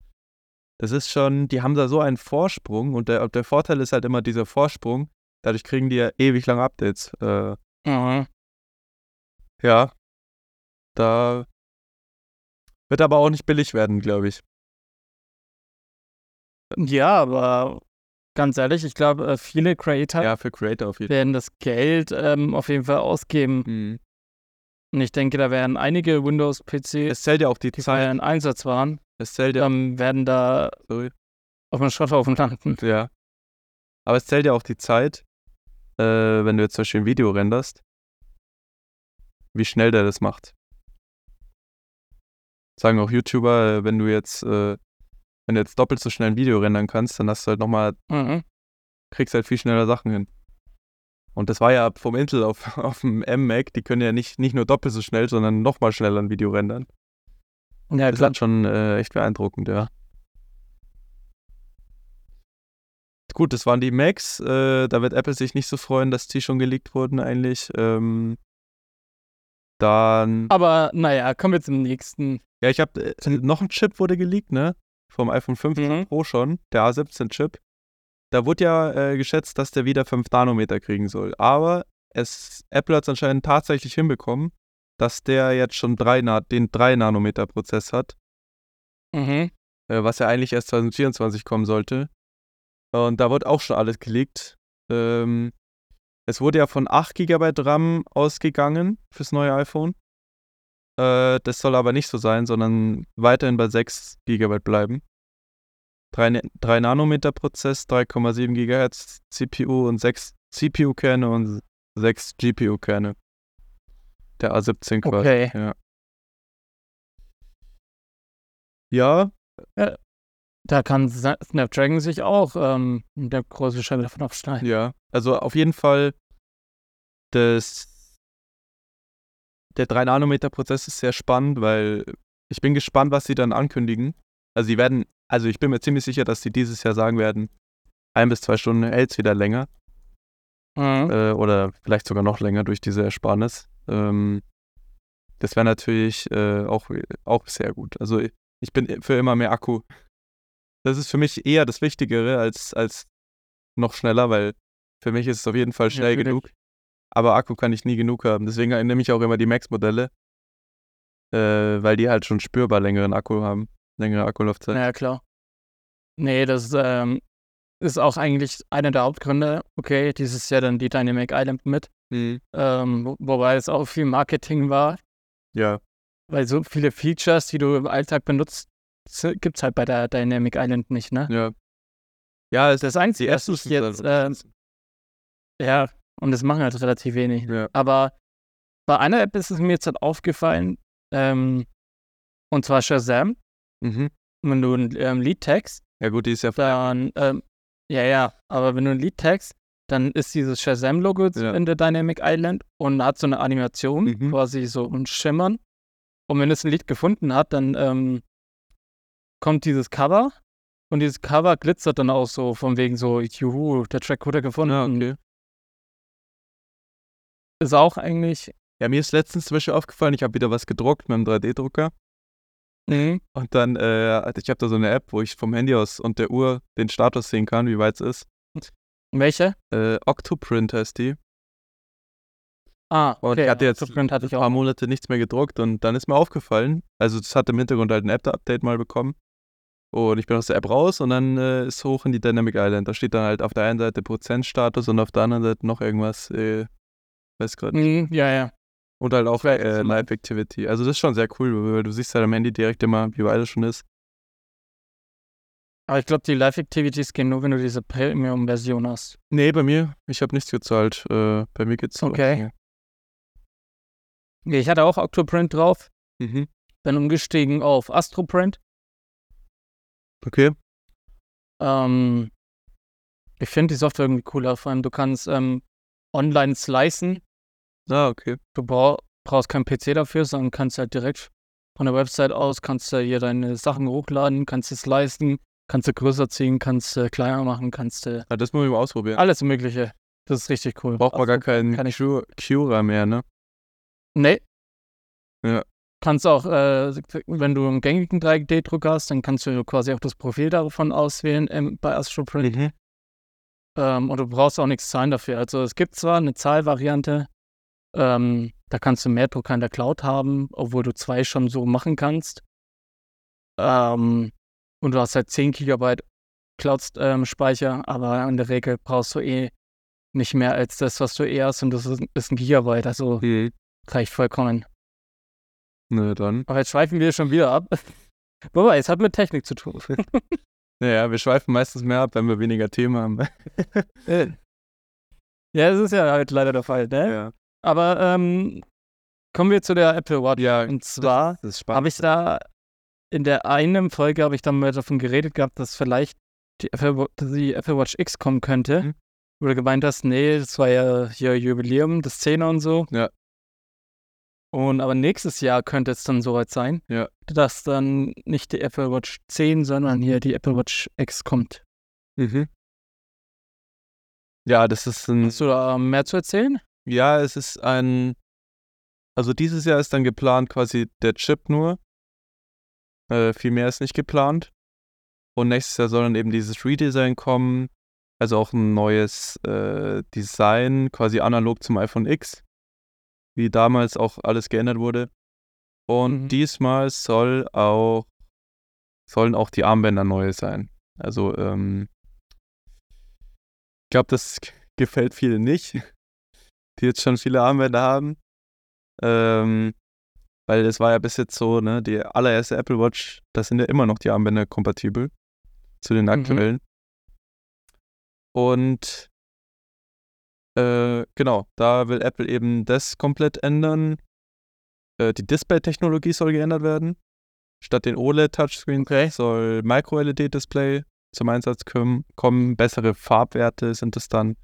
B: Das ist schon, die haben da so einen Vorsprung und der, der Vorteil ist halt immer dieser Vorsprung. Dadurch kriegen die ja ewig lange Updates. Äh,
A: Mhm.
B: ja, da wird aber auch nicht billig werden, glaube ich.
A: Ja, aber ganz ehrlich, ich glaube, äh, viele Creator
B: Ja, für Creator auf jeden
A: werden das Geld ähm, auf jeden Fall ausgeben.
B: Mhm.
A: Und ich denke, da werden einige
B: Es zählt ja auch die
A: die
B: Zeit.
A: in Einsatz waren,
B: Es zählt ja,
A: ähm, werden da
B: sorry.
A: auf dem Schrotthaufen landen.
B: Ja. Aber es zählt ja auch die Zeit, äh, wenn du jetzt zum Beispiel ein Video renderst, wie schnell der das macht. Sagen auch YouTuber, äh, wenn du jetzt, äh, wenn du jetzt doppelt so schnell ein Video rendern kannst, dann hast du halt nochmal,
A: Mhm.
B: kriegst halt viel schneller Sachen hin. Und das war ja vom Intel auf, auf dem M-Mac, die können ja nicht, nicht nur doppelt so schnell, sondern nochmal schneller ein Video rendern.
A: Ja,
B: Das ist
A: klar.
B: halt schon äh, echt beeindruckend, ja. Gut, das waren die Macs. Äh, da wird Apple sich nicht so freuen, dass die schon geleakt wurden eigentlich. Ähm, dann,
A: Aber naja, kommen wir zum nächsten.
B: ja, ich habe äh, noch ein Chip wurde geleakt, ne? Vom iPhone 15
A: Mhm.
B: Pro schon, der A17-Chip. Da wurde ja äh, geschätzt, dass der wieder 5 Nanometer kriegen soll. Aber es, Apple hat es anscheinend tatsächlich hinbekommen, dass der jetzt schon drei den 3 Nanometer Prozess hat.
A: Mhm.
B: äh, was ja eigentlich erst 2024 kommen sollte. Und da wurde auch schon alles geleakt. Ähm, es wurde ja von 8 GB RAM ausgegangen fürs neue iPhone. Äh, das soll aber nicht so sein, sondern weiterhin bei 6 GB bleiben. 3, 3 Nanometer Prozess, 3,7 GHz CPU und 6 CPU-Kerne und 6 GPU-Kerne. Der A17 quasi.
A: Okay.
B: Ja. Ja,
A: Da kann Snapdragon sich auch ähm, eine große Scheibe davon abschneiden.
B: ja. Also auf jeden Fall das der 3-Nanometer-Prozess ist sehr spannend, weil ich bin gespannt, was sie dann ankündigen. Also sie werden, also ich bin mir ziemlich sicher, dass sie dieses Jahr sagen werden, ein bis zwei Stunden hält es wieder länger.
A: Mhm.
B: äh, oder vielleicht sogar noch länger durch diese Ersparnis. Ähm, das wäre natürlich äh, auch, auch sehr gut. Also ich- bin für immer mehr Akku. Das ist für mich eher das Wichtigere als, als noch schneller, weil für mich ist es auf jeden Fall schnell
A: Natürlich.
B: genug. Aber Akku kann ich nie genug haben. Deswegen nehme ich auch immer die Max-Modelle, äh, weil die halt schon spürbar längeren Akku haben. Längere Akkulaufzeit.
A: Ja, klar. Nee, das ähm, ist auch eigentlich einer der Hauptgründe. Okay, dieses Jahr dann die Dynamic Island mit.
B: Mhm.
A: Ähm, wo- wobei es auch viel Marketing war,
B: Ja.
A: weil so viele Features, die du im Alltag benutzt, gibt es halt bei der Dynamic Island nicht, ne?
B: Ja. Ja, es
A: Das
B: die
A: Einzige, was
B: ersten
A: ich jetzt, ähm, ja, und das machen halt relativ wenig.
B: ja.
A: Aber bei einer App ist es mir jetzt halt aufgefallen, ähm, und zwar Shazam.
B: Mhm.
A: Wenn du ein ähm, Lied text,
B: ja gut, die ist ja
A: dann, ähm, ja, ja, aber wenn du ein Lied text, dann ist dieses Shazam-Logo
B: Ja.
A: in der Dynamic Island und hat so eine Animation,
B: Mhm.
A: quasi so ein Schimmern. Und wenn es ein Lied gefunden hat, dann ähm, kommt dieses Cover und dieses Cover glitzert dann auch so von wegen so, juhu, der Track wurde gefunden.
B: Ja, okay.
A: Ist auch eigentlich,
B: Ja, mir ist letztens zum Beispiel aufgefallen, ich habe wieder was gedruckt mit einem 3D-Drucker.
A: mhm.
B: Und dann, äh, ich habe da so eine App, wo ich vom Handy aus und der Uhr den Status sehen kann, wie weit es ist.
A: welche?
B: Äh, Octoprint heißt die.
A: Ah,
B: Und
A: okay.
B: ich hatte jetzt
A: Footprint hatte
B: ein
A: ich auch.
B: paar Monate nichts mehr gedruckt und dann ist mir aufgefallen, also das hat im Hintergrund halt ein App-Update mal bekommen. Und ich bin aus der App raus und dann äh, ist hoch in die Dynamic Island. Da steht dann halt auf der einen Seite Prozentstatus und auf der anderen Seite noch irgendwas, äh, weiß gerade nicht.
A: Mhm, ja, ja.
B: Und halt auch äh. Live Activity. Also das ist schon sehr cool, weil du siehst halt am Handy direkt immer, wie weit es schon ist.
A: Aber ich glaube, die Live-Activities gehen nur, wenn du diese Premium-Version hast.
B: Nee, bei mir, ich habe nichts gezahlt. Äh, bei mir geht's so.
A: Okay. Ja, Ich hatte auch Octoprint drauf,
B: Mhm.
A: bin umgestiegen auf Astroprint.
B: Okay.
A: Ähm, ich finde die Software irgendwie cooler. Vor allem, du kannst ähm, online slicen.
B: Ah, okay.
A: Du brau brauchst keinen PC dafür, sondern kannst halt direkt von der Website aus, kannst du hier deine Sachen hochladen, kannst du slicen, kannst du größer ziehen, kannst du kleiner machen, kannst du
B: Ah, das muss ich mal ausprobieren.
A: alles Mögliche. Das ist richtig cool.
B: Braucht man gar keinen
A: kann ich-
B: Cura mehr, ne?
A: Nee.
B: Ja.
A: Kannst auch, äh, wenn du einen gängigen 3D-Drucker hast, dann kannst du quasi auch das Profil davon auswählen ähm, bei Astroprint.
B: Mhm.
A: Ähm, und du brauchst auch nichts zahlen dafür. Also es gibt zwar eine Zahlvariante, ähm, da kannst du mehr Drucker in der Cloud haben, obwohl du zwei schon so machen kannst. Ähm, und du hast halt 10 Gigabyte Cloud-Speicher, aber in der Regel brauchst du eh nicht mehr als das, was du eh hast und das ist, ist ein Gigabyte, also
B: Mhm.
A: reicht vollkommen.
B: Na dann.
A: Aber jetzt schweifen wir schon wieder ab. Wobei, es hat mit Technik zu tun.
B: Naja, wir schweifen meistens mehr ab, wenn wir weniger Themen haben.
A: ja, das ist ja halt leider der Fall, ne?
B: ja.
A: Aber ähm, kommen wir zu der Apple Watch.
B: Ja,
A: Und zwar
B: Das ist spannend.
A: habe ich da in der einen Folge habe ich dann mal davon geredet gehabt, dass vielleicht die Apple, die Apple Watch X kommen könnte.
B: Mhm.
A: Wo du gemeint hast, nee, das war ja hier Jubiläum, das 10er und so.
B: Ja.
A: Und aber nächstes Jahr könnte es dann soweit sein,
B: Ja.
A: dass dann nicht die Apple Watch 10, sondern hier die Apple Watch X kommt.
B: Mhm. Ja, das ist ein.
A: Hast du da mehr zu erzählen?
B: Ja, es ist ein. Also dieses Jahr ist dann geplant quasi der Chip nur. Äh, viel mehr ist nicht geplant. Und nächstes Jahr soll dann eben dieses Redesign kommen. Also auch ein neues äh, Design, quasi analog zum iPhone X. Wie damals auch alles geändert wurde. Und
A: Mhm.
B: diesmal soll auch sollen auch die Armbänder neu sein. Also, ähm, ich glaube, das gefällt vielen nicht, die jetzt schon viele Armbänder haben. Ähm, weil es war ja bis jetzt so, ne, die allererste Apple Watch, da sind ja immer noch die Armbänder kompatibel zu den
A: Mhm.
B: aktuellen. Und äh, genau, da will Apple eben das komplett ändern. äh, die Display-Technologie soll geändert werden. Statt den OLED-Touchscreens
A: Okay.
B: soll Micro-LED-Display zum Einsatz kommen, kommen. Bessere Farbwerte sind es dann.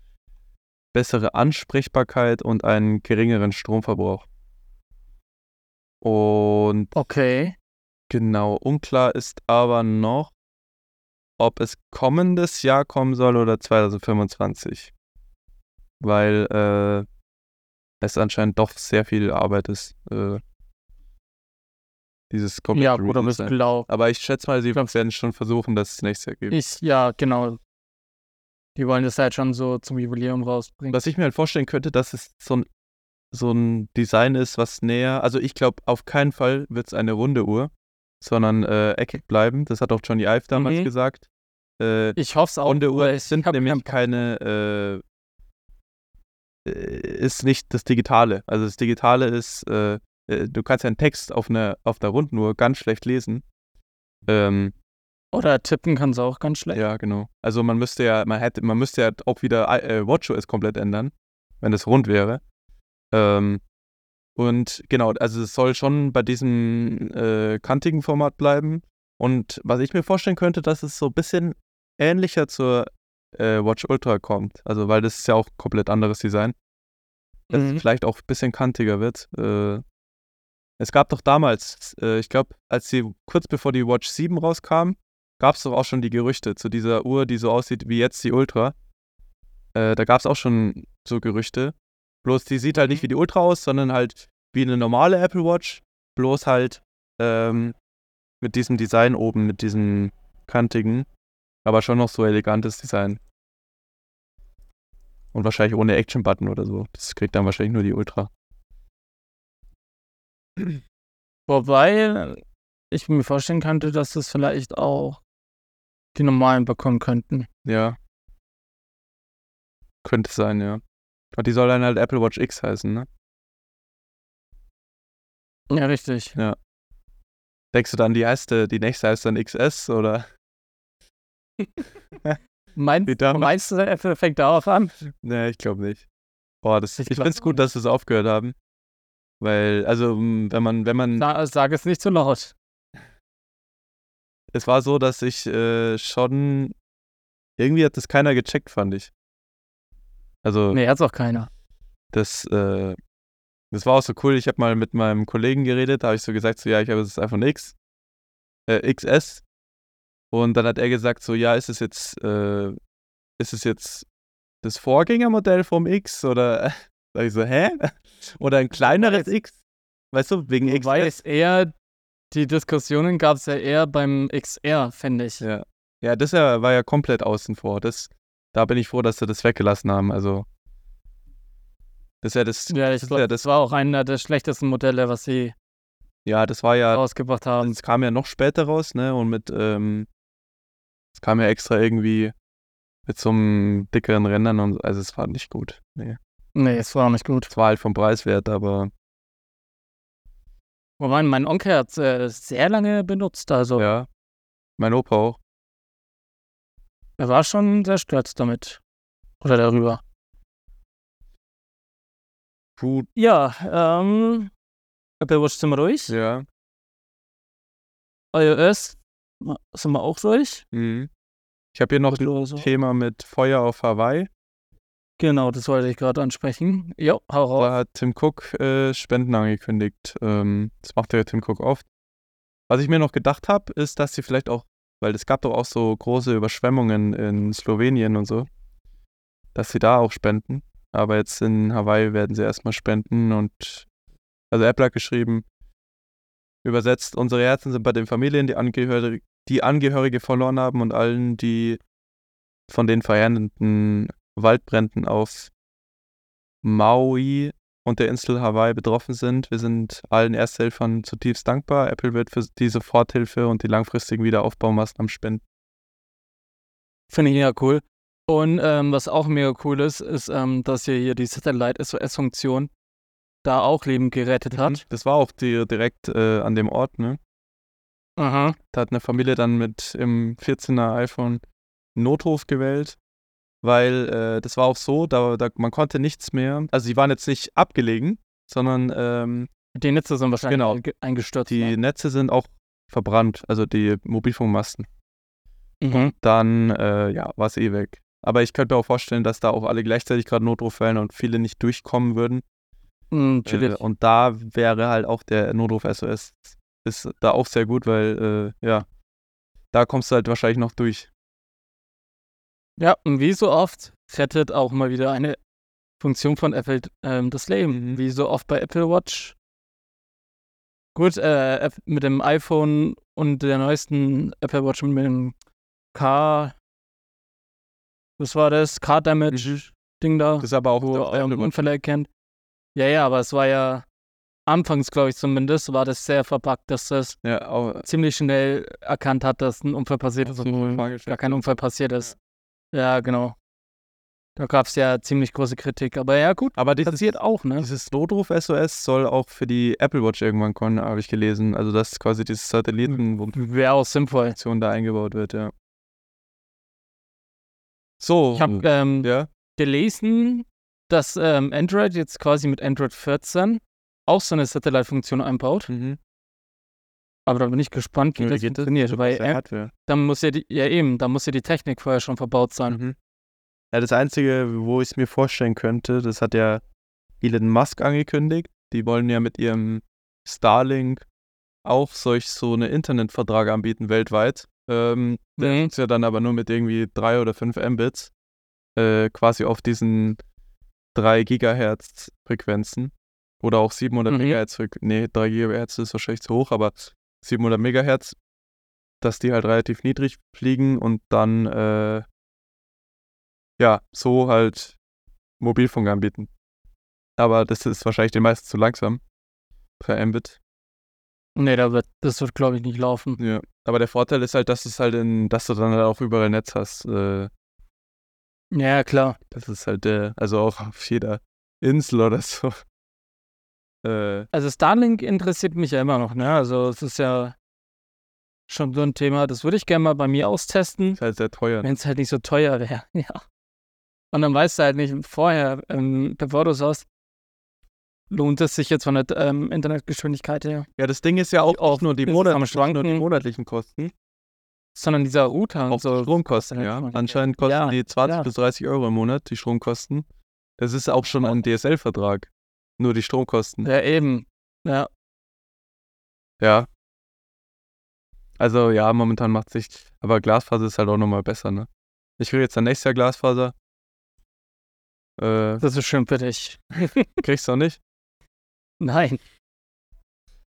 B: Bessere Ansprechbarkeit und einen geringeren Stromverbrauch. Und
A: Okay.
B: genau, unklar ist aber noch, ob es kommendes Jahr kommen soll oder 2025. Weil äh, es anscheinend doch sehr viel Arbeit ist, äh, dieses komplette
A: Ja, ich
B: Redesign.
A: glaube,
B: Aber ich schätze mal, sie
A: glaub-
B: werden schon versuchen, dass es nächstes Jahr gibt.
A: ich, ja, genau. Die wollen das halt schon so zum Jubiläum rausbringen.
B: Was ich mir halt vorstellen könnte, dass es so ein, so ein Design ist, was näher, also ich glaube, auf keinen Fall wird es eine runde Uhr, sondern äh, eckig bleiben. Das hat auch Johnny Ive damals
A: Mhm.
B: gesagt. Äh,
A: Ich hoffe es auch.
B: runde Uhr sind nämlich keine, äh, äh, ist nicht das Digitale. Also das Digitale ist, äh, äh, du kannst ja einen Text auf einer auf der runden Uhr ganz schlecht lesen. Ähm,
A: Oder tippen kann es auch ganz schlecht.
B: Ja, genau. Also man müsste ja, man hätte, man müsste ja auch wieder äh, WatchOS komplett ändern, wenn es rund wäre. Ähm, und genau, also es soll schon bei diesem äh, kantigen Format bleiben. Und was ich mir vorstellen könnte, dass es so ein bisschen ähnlicher zur äh, Watch Ultra kommt. Also weil das ist ja auch komplett anderes Design. Dass
A: Mhm.
B: es vielleicht auch ein bisschen kantiger wird. Äh, es gab doch damals, äh, ich glaube, als sie kurz bevor die Watch 7 rauskam, gab es doch auch schon die Gerüchte zu dieser Uhr, die so aussieht wie jetzt die Ultra. Äh, da gab es auch schon so Gerüchte. Bloß die sieht halt nicht
A: Mhm.
B: wie die Ultra aus, sondern halt wie eine normale Apple Watch. Bloß halt ähm, mit diesem Design oben, mit diesem kantigen, aber schon noch so elegantes Design. Und wahrscheinlich ohne Action-Button oder so. Das kriegt dann wahrscheinlich nur die Ultra.
A: Wobei ich mir vorstellen könnte, dass das vielleicht auch die normalen bekommen könnten.
B: Ja. Könnte sein, ja. Und die soll dann halt Apple Watch X heißen, ne?
A: Ja, richtig.
B: Denkst du dann, die heißt, äh, die nächste heißt dann XS oder?
A: Mein, meinst du, Apple fängt darauf an?
B: Nee, ich glaube nicht. Boah, das,
A: Ich
B: ich, finde es gut, dass sie es aufgehört haben. Weil, also, wenn man, wenn man,
A: Sa sag es nicht zu laut.
B: Es war so, dass ich äh, schon, irgendwie hat das keiner gecheckt, fand ich. Also,
A: Nee, hat's auch keiner.
B: das, äh, das war auch so cool. Ich habe mal mit meinem Kollegen geredet, da habe ich so gesagt, so, ja, ich habe das iPhone X, äh, XS. Und dann hat er gesagt, so, ja, ist es jetzt, äh, ist es jetzt das Vorgängermodell vom X oder sag ich so, hä? Oder ein kleineres X? Weißt du, wegen
A: Wobei
B: XS?
A: es eher, die Diskussionen gab es ja eher beim XR, finde ich.
B: Ja. Ja, das war ja komplett außen vor. Das, da bin ich froh, dass sie das weggelassen haben. Also, das ist ja das,
A: Ja, ich glaube,
B: ja
A: das
B: das,
A: war auch einer der schlechtesten Modelle, was sie
B: ja, das war ja
A: rausgebracht haben.
B: Es kam ja noch später raus, ne? Und mit, ähm, es kam ja extra irgendwie mit so einem dickeren Rändern und so. Also es war nicht gut. Nee.
A: Nee, es war auch nicht gut.
B: Es war halt vom Preiswert, aber
A: Wobei, mein Onkel hat es äh, sehr lange benutzt, also
B: ja. Mein Opa auch.
A: er war schon sehr stolz damit. Oder darüber.
B: Gut,
A: Ja, ähm, Apple sind wir durch.
B: ja.
A: iOS sind wir auch durch.
B: Mhm. Ich habe hier noch ein
A: Also,
B: Thema mit Feuer auf Hawaii.
A: Genau, das wollte ich gerade ansprechen. Jo, hau raus.
B: Da hat Tim Cook äh, Spenden angekündigt. Ähm, das macht ja Tim Cook oft. Was ich mir noch gedacht habe, ist, dass sie vielleicht auch, weil es gab doch auch so große Überschwemmungen in Slowenien und so, dass sie da auch spenden. Aber jetzt in Hawaii werden sie erstmal spenden und also Apple hat geschrieben, übersetzt, unsere Herzen sind bei den Familien, die Angehörige, die Angehörige verloren haben und allen, die von den verheerenden Waldbränden auf Maui und der Insel Hawaii betroffen sind. Wir sind allen Ersthelfern zutiefst dankbar. Apple wird für die Soforthilfe und die langfristigen Wiederaufbaumaßnahmen spenden.
A: Finde ich ja cool. Und ähm, was auch mega cool ist, ist, ähm, dass hier, hier die Satellite SOS-Funktion da auch Leben gerettet hat.
B: Das war auch die, direkt äh, an dem Ort, ne?
A: Aha.
B: Da hat eine Familie dann mit im 14er iPhone einen Notruf gewählt, weil äh, das war auch so, da, da man konnte nichts mehr. Also sie waren jetzt nicht abgelegen, sondern ähm,
A: Die Netze sind wahrscheinlich
B: Genau.
A: einge- eingestürzt.
B: Die
A: ne?
B: Netze sind auch verbrannt, also die Mobilfunkmasten.
A: Mhm.
B: Dann, äh, ja, war es eh weg. Aber ich könnte mir auch vorstellen, dass da auch alle gleichzeitig gerade Notruf wählen und viele nicht durchkommen würden.
A: Mhm,
B: Äh, und da wäre halt auch der Notruf SOS ist da auch sehr gut, weil, äh, ja, da kommst du halt wahrscheinlich noch durch.
A: Ja, und wie so oft rettet auch mal wieder eine Funktion von Apple ähm, das Leben.
B: Mhm.
A: Wie so oft bei Apple Watch. Gut, äh, mit dem iPhone und der neuesten Apple Watch mit dem Car. Was war das? Car Damage Ding da,
B: Das ist aber auch
A: wo
B: Apple Watch.
A: Unfälle erkennt. Ja, ja, aber es war ja anfangs, glaube ich zumindest, war das sehr verpackt, dass das
B: Ja,
A: ziemlich schnell erkannt hat, dass ein Unfall passiert ist,
B: gestellt?
A: gar kein Unfall passiert ist. Ja, genau. Da gab es ja ziemlich große Kritik. Aber ja, gut,
B: aber dieses,
A: passiert auch, ne?
B: dieses Notruf SOS soll auch für die Apple Watch irgendwann kommen, habe ich gelesen. Also, dass quasi dieses Satellitenfunktion
A: Wäre auch sinnvoll.
B: da eingebaut wird, ja. So,
A: Ich habe ähm,
B: ja,
A: gelesen, dass ähm, Android jetzt quasi mit Android 14 auch so eine Satellite-Funktion einbaut.
B: mhm.
A: Aber da bin ich gespannt, wie
B: Wie
A: das
B: geht das?
A: funktioniert.
B: So
A: Weil
B: der Hardware.
A: dann muss ja die, ja eben, da muss ja die Technik vorher schon verbaut sein.
B: Mhm. Ja, das Einzige, wo ich es mir vorstellen könnte, das hat ja Elon Musk angekündigt. Die wollen ja mit ihrem Starlink auch solch so einen Internetvertrag anbieten weltweit. Ähm, der
A: Mhm.
B: ist ja dann aber nur mit irgendwie drei oder fünf Mbits äh, quasi auf diesen 3 Gigahertz Frequenzen oder auch 700
A: Mhm.
B: Megahertz. Nee, 3 Gigahertz ist wahrscheinlich zu hoch, aber 700 Megahertz, dass die halt relativ niedrig fliegen und dann äh, ja, so halt Mobilfunk anbieten. Aber das ist wahrscheinlich den meisten zu langsam. Per Mbit.
A: Nee, da wird, das wird, glaube ich, nicht laufen.
B: Ja. Aber der Vorteil ist halt, dass es halt in, dass du dann halt auch überall Netz hast. Äh,
A: Ja, klar.
B: das ist halt der, also auch auf jeder Insel oder so. Äh,
A: Also Starlink interessiert mich ja immer noch, ne? Also es ist ja schon so ein Thema, das würde ich gerne mal bei mir austesten,
B: ist halt sehr teuer.
A: wenn es halt nicht so teuer wäre, ja. Und dann weißt du halt nicht vorher, ähm, bevor du es hast, lohnt es sich jetzt von der ähm, Internetgeschwindigkeit her,
B: Ja, das Ding ist ja auch,
A: Auch
B: nur die, Monat, nur die monatlichen Kosten,
A: sondern dieser Router und
B: auch
A: so.
B: die Stromkosten, ja. Anscheinend kosten
A: Ja,
B: die 20
A: ja.
B: bis 30 Euro im Monat, die Stromkosten. Das ist auch schon ein DSL-Vertrag. Nur die Stromkosten.
A: Ja, eben. Ja,
B: Ja. Also ja, momentan macht sich, aber Glasfaser ist halt auch nochmal besser, ne? Ich krieg jetzt dann nächstes Jahr Glasfaser. Äh,
A: das ist schön für dich.
B: kriegst du auch nicht?
A: Nein.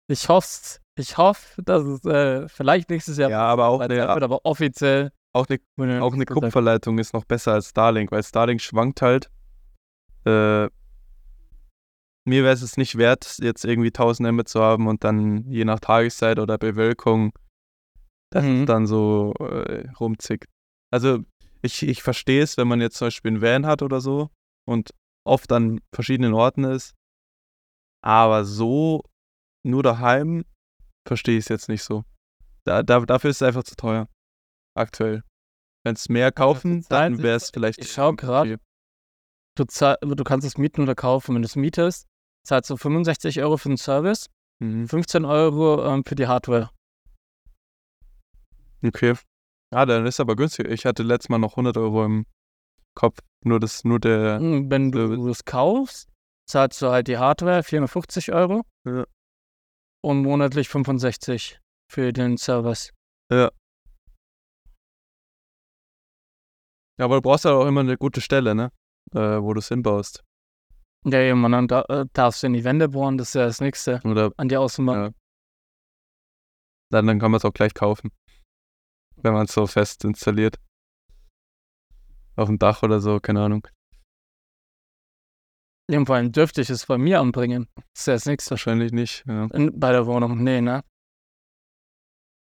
A: Ich hoffe, ich hoffe, dass es äh, vielleicht nächstes Jahr
B: Ja, aber auch eine,
A: wird, aber offiziell.
B: auch eine, auch eine. Kupferleitung ist noch besser als Starlink, weil Starlink schwankt halt. Äh, mir wäre es nicht wert, jetzt irgendwie 1000 Mbit zu haben und dann je nach Tageszeit oder Bewölkung dass
A: Mhm.
B: es dann so äh, rumzickt. Also ich, ich verstehe es, wenn man jetzt zum Beispiel einen Van hat oder so und oft an verschiedenen Orten ist. Aber so nur daheim verstehe ich es jetzt nicht so. Da, da, dafür ist es einfach zu teuer. Aktuell. Wenn es mehr kaufen, dann wäre es vielleicht.
A: ich schau grad.
B: okay.
A: Du, du kannst es mieten oder kaufen. Wenn du es mietest, zahlst du 65 Euro für den Service,
B: Mhm.
A: 15 Euro ähm, für die Hardware.
B: Okay. Ah, dann ist aber günstig. Ich hatte letztes Mal noch 100 Euro im Kopf. Nur das, nur der.
A: Und Wenn du es kaufst, zahlst du halt die Hardware 450 Euro
B: Ja.
A: und monatlich 65 für den Service.
B: Ja, aber du brauchst halt auch immer eine gute Stelle, ne? Äh, wo du es hinbaust.
A: Ja, ja, man, dann da, äh, darfst du in die Wände bohren, das ist ja das Nächste
B: Oder
A: an die Außenwand.
B: Ja. dann, dann kann man es auch gleich kaufen. Wenn man es so fest installiert. Auf dem Dach oder so, keine Ahnung.
A: Ja. vor allem dürfte ich es bei mir anbringen. Das ist ja das Nächste.
B: Wahrscheinlich nicht. Ja.
A: In, bei der Wohnung. Nee, ne?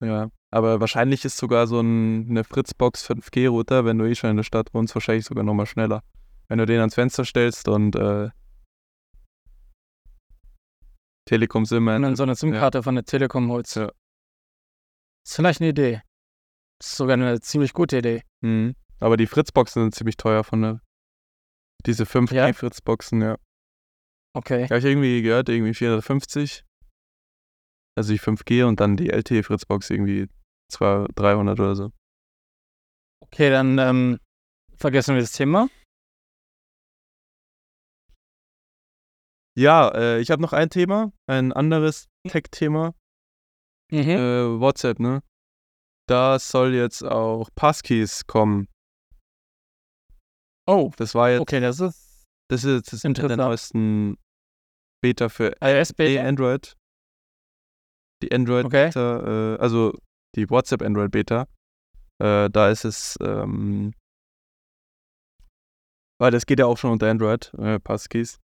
B: ja. Aber wahrscheinlich ist sogar so ein, eine Fritzbox 5G-Router, wenn du eh schon in der Stadt wohnst, wahrscheinlich sogar nochmal schneller. Wenn du den ans Fenster stellst und äh, Telekom SIM
A: Und dann so eine SIM-Karte von der Telekom holst.
B: Ja.
A: Ist vielleicht eine Idee. Ist sogar eine ziemlich gute Idee.
B: Mhm. Aber die Fritzboxen sind ziemlich teuer von der. Diese 5G
A: Ja?
B: Fritzboxen, ja.
A: Okay.
B: Ja, hab ich irgendwie gehört, irgendwie 450. Also die 5G und dann die LTE Fritzbox irgendwie 200, 300 oder so.
A: Okay, dann ähm, vergessen wir das Thema.
B: Ja, äh, ich habe noch ein Thema, ein anderes Tech-Thema.
A: Mhm.
B: Äh, WhatsApp, ne? Da soll jetzt auch Passkeys kommen.
A: Oh,
B: Das war jetzt,
A: okay, das ist
B: das ist jetzt das der neuesten Beta für
A: iOS Beta.
B: Android. Die Android
A: Okay.
B: Beta, äh, also die WhatsApp Android Beta. Äh, da ist es, ähm, weil das geht ja auch schon unter Android, äh, Passkeys.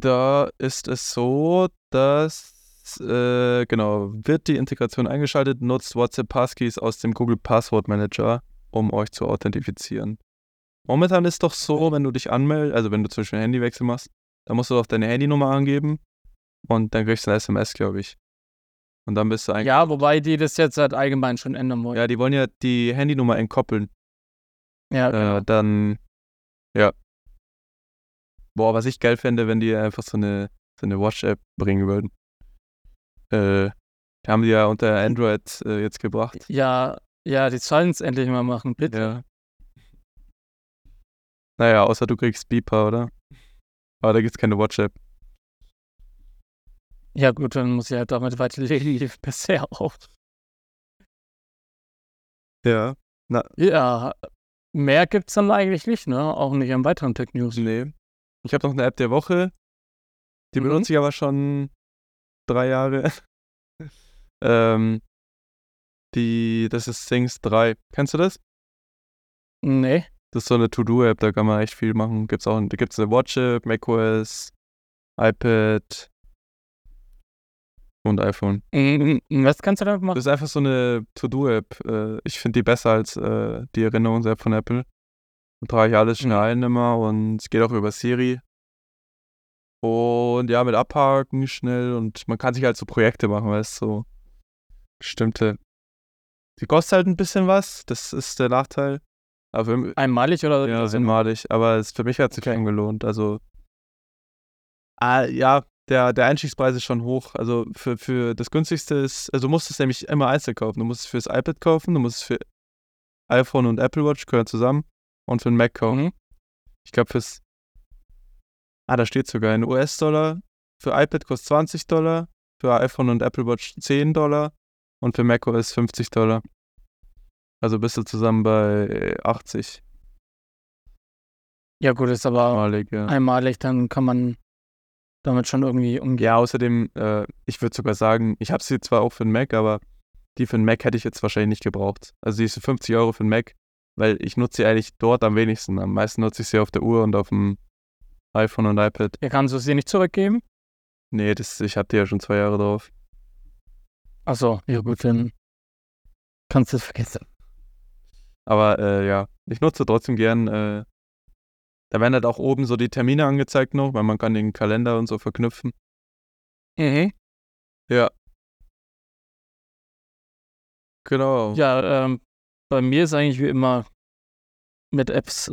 B: Da ist es so, dass, äh, genau, wird die Integration eingeschaltet, nutzt WhatsApp Passkeys aus dem Google Passwort Manager, um euch zu authentifizieren. Momentan ist doch so, wenn du dich anmeldest, also wenn du zum Beispiel einen Handywechsel machst, dann musst du doch deine Handynummer angeben und dann kriegst du eine SMS, glaube ich. Und dann bist du eigentlich.
A: Ja, wobei die das jetzt halt allgemein schon ändern wollen.
B: Ja, die wollen ja die Handynummer entkoppeln.
A: Ja, genau.
B: Äh, dann, ja. Boah, was ich geil fände, wenn die einfach so eine, so eine Watch-App bringen würden. Äh, die haben die ja unter Android äh, jetzt gebracht.
A: ja, ja, die sollen es endlich mal machen, bitte.
B: Ja. Naja, außer du kriegst Beeper, oder? Aber da gibt's keine Watch-App.
A: Ja, gut, dann muss ich halt damit weiterleben wie bisher auch.
B: Ja.
A: Ja, mehr gibt's dann eigentlich nicht, ne? Auch nicht am weiteren Tech News.
B: Nee. Ich habe noch eine App der Woche. Die
A: Mhm.
B: benutze ich aber schon drei Jahre. ähm, die, das ist Things 3. Kennst du das?
A: Nee.
B: Das ist so eine To-Do-App, da kann man echt viel machen. Gibt's auch, da gibt's eine Watch-App, macOS, iPad und iPhone.
A: Mm, Was kannst du damit
B: Das
A: machen?
B: ist einfach so eine To-Do-App. Äh, ich finde die besser als äh, die Erinnerungs-App von Apple. Da trage ich alles schnell
A: Mhm.
B: ein immer und es geht auch über Siri. Und ja, mit Abhaken schnell und man kann sich halt so Projekte machen, weißt du, so bestimmte. Die kostet halt ein bisschen was, das ist der Nachteil. Für,
A: Einmalig oder?
B: ja, einmalig. Aber es, für mich hat es sich
A: Okay.
B: gelohnt. Also, ah, ja, der, der Einstiegspreis ist schon hoch. Also für, für das günstigste ist, also du musst es nämlich immer einzeln kaufen. Du musst es fürs iPad kaufen, du musst es für iPhone und Apple Watch gehören zusammen und für den Mac kaufen.
A: Mhm.
B: Ich glaube fürs, ah, da steht sogar in US-Dollar. Für iPad kostet 20 Dollar, für iPhone und Apple Watch 10 Dollar und für macOS 50 Dollar. Also bist du zusammen bei äh, 80
A: Ja, gut, ist aber
B: malig, ja.
A: einmalig, dann kann man damit schon irgendwie umgehen.
B: Ja, außerdem, äh, ich würde sogar sagen, ich habe sie zwar auch für den Mac, aber die für den Mac hätte ich jetzt wahrscheinlich nicht gebraucht. Also diese 50 Euro für den Mac, weil ich nutze sie eigentlich dort am wenigsten. Am meisten nutze ich sie auf der Uhr und auf dem iPhone und iPad.
A: Ja, kannst du sie nicht zurückgeben?
B: Nee, das, ich hatte ja schon zwei Jahre drauf.
A: Achso, ja gut, dann kannst du es vergessen.
B: Aber äh, ja, ich nutze trotzdem gern. Äh, da werden halt auch oben so die Termine angezeigt noch, weil man kann den Kalender und so verknüpfen.
A: Mhm.
B: Ja. Genau.
A: Ja, ähm, bei mir ist eigentlich wie immer mit Apps.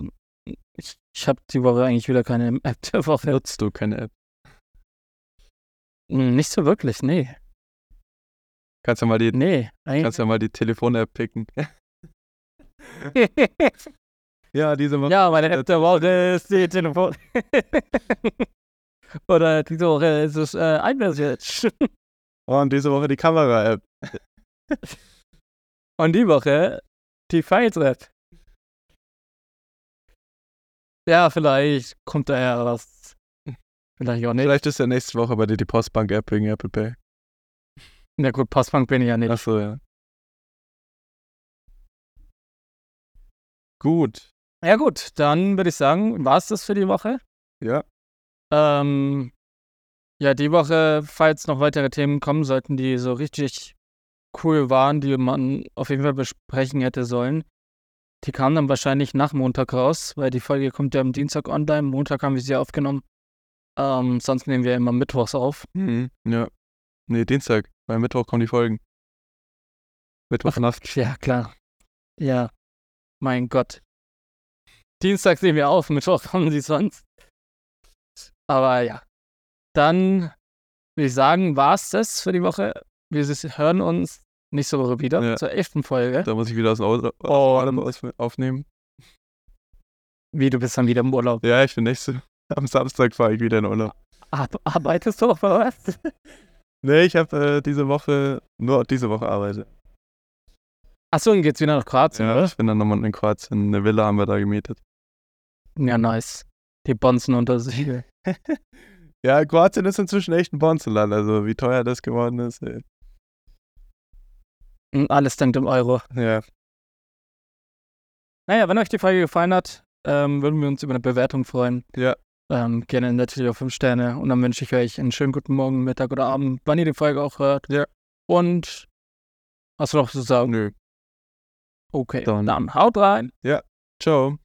A: Ich, ich habe die Woche eigentlich wieder keine App der Woche.
B: Nutzt du keine App?
A: Hm, Nicht so wirklich, nee.
B: Kannst ja mal die,
A: Nee,
B: kannst ja mal die Telefon-App picken. ja, diese Woche.
A: ja, meine App der Woche ist die Telefon. Oder diese Woche ist es äh, iMessage.
B: Und diese Woche die Kamera-App.
A: Und die Woche die Files-App. Ja, vielleicht kommt da ja was. Vielleicht auch nicht.
B: Vielleicht ist ja nächste Woche bei dir die Postbank-App wegen Apple Pay.
A: Na gut, Postbank bin ich ja nicht.
B: Achso, ja. Gut.
A: Ja gut, dann würde ich sagen, war es das für die Woche.
B: Ja.
A: Ähm, ja, die Woche, falls noch weitere Themen kommen sollten, die so richtig cool waren, die man auf jeden Fall besprechen hätte sollen, die kamen dann wahrscheinlich nach Montag raus, weil die Folge kommt ja am Dienstag online. Montag haben wir sie aufgenommen. Ähm, sonst nehmen wir immer mittwochs auf.
B: Mhm. Ja. Nee, Dienstag. Weil Mittwoch kommen die Folgen. Mittwochnacht.
A: Ja, klar. Ja, mein Gott. Dienstag nehmen wir auf, Mittwoch kommen sie sonst. Aber ja. Dann würde ich sagen, war es das für die Woche. Wir hören uns nächste Woche wieder
B: Ja.
A: zur elften Folge.
B: Da muss ich wieder aus dem Auto aus- aufnehmen.
A: Wie, du bist dann wieder im Urlaub.
B: Ja, ich bin nächste. Am Samstag fahre ich wieder in Urlaub.
A: Ar arbeitest du auf was?
B: Nee, ich habe äh, diese Woche, nur diese Woche arbeite.
A: Achso, und geht's wieder nach Kroatien,
B: Ja,
A: oder?
B: ich bin dann nochmal in Kroatien. Eine Villa haben wir da gemietet.
A: Ja, nice. Die Bonzen unter sich.
B: Ja, Kroatien ist inzwischen echt ein Bonzenland. Also wie teuer das geworden ist. Ey.
A: Und alles dank dem Euro.
B: Ja,
A: Naja, wenn euch die Folge gefallen hat, ähm, würden wir uns über eine Bewertung freuen.
B: Ja.
A: Ähm, gerne natürlich auf 5 Sterne. Und dann wünsche ich euch einen schönen guten Morgen, Mittag oder Abend, wann ihr die Folge auch hört.
B: Ja.
A: Und hast du noch zu sagen?
B: nö.
A: Okay,
B: Dann-
A: dann haut rein.
B: Ciao.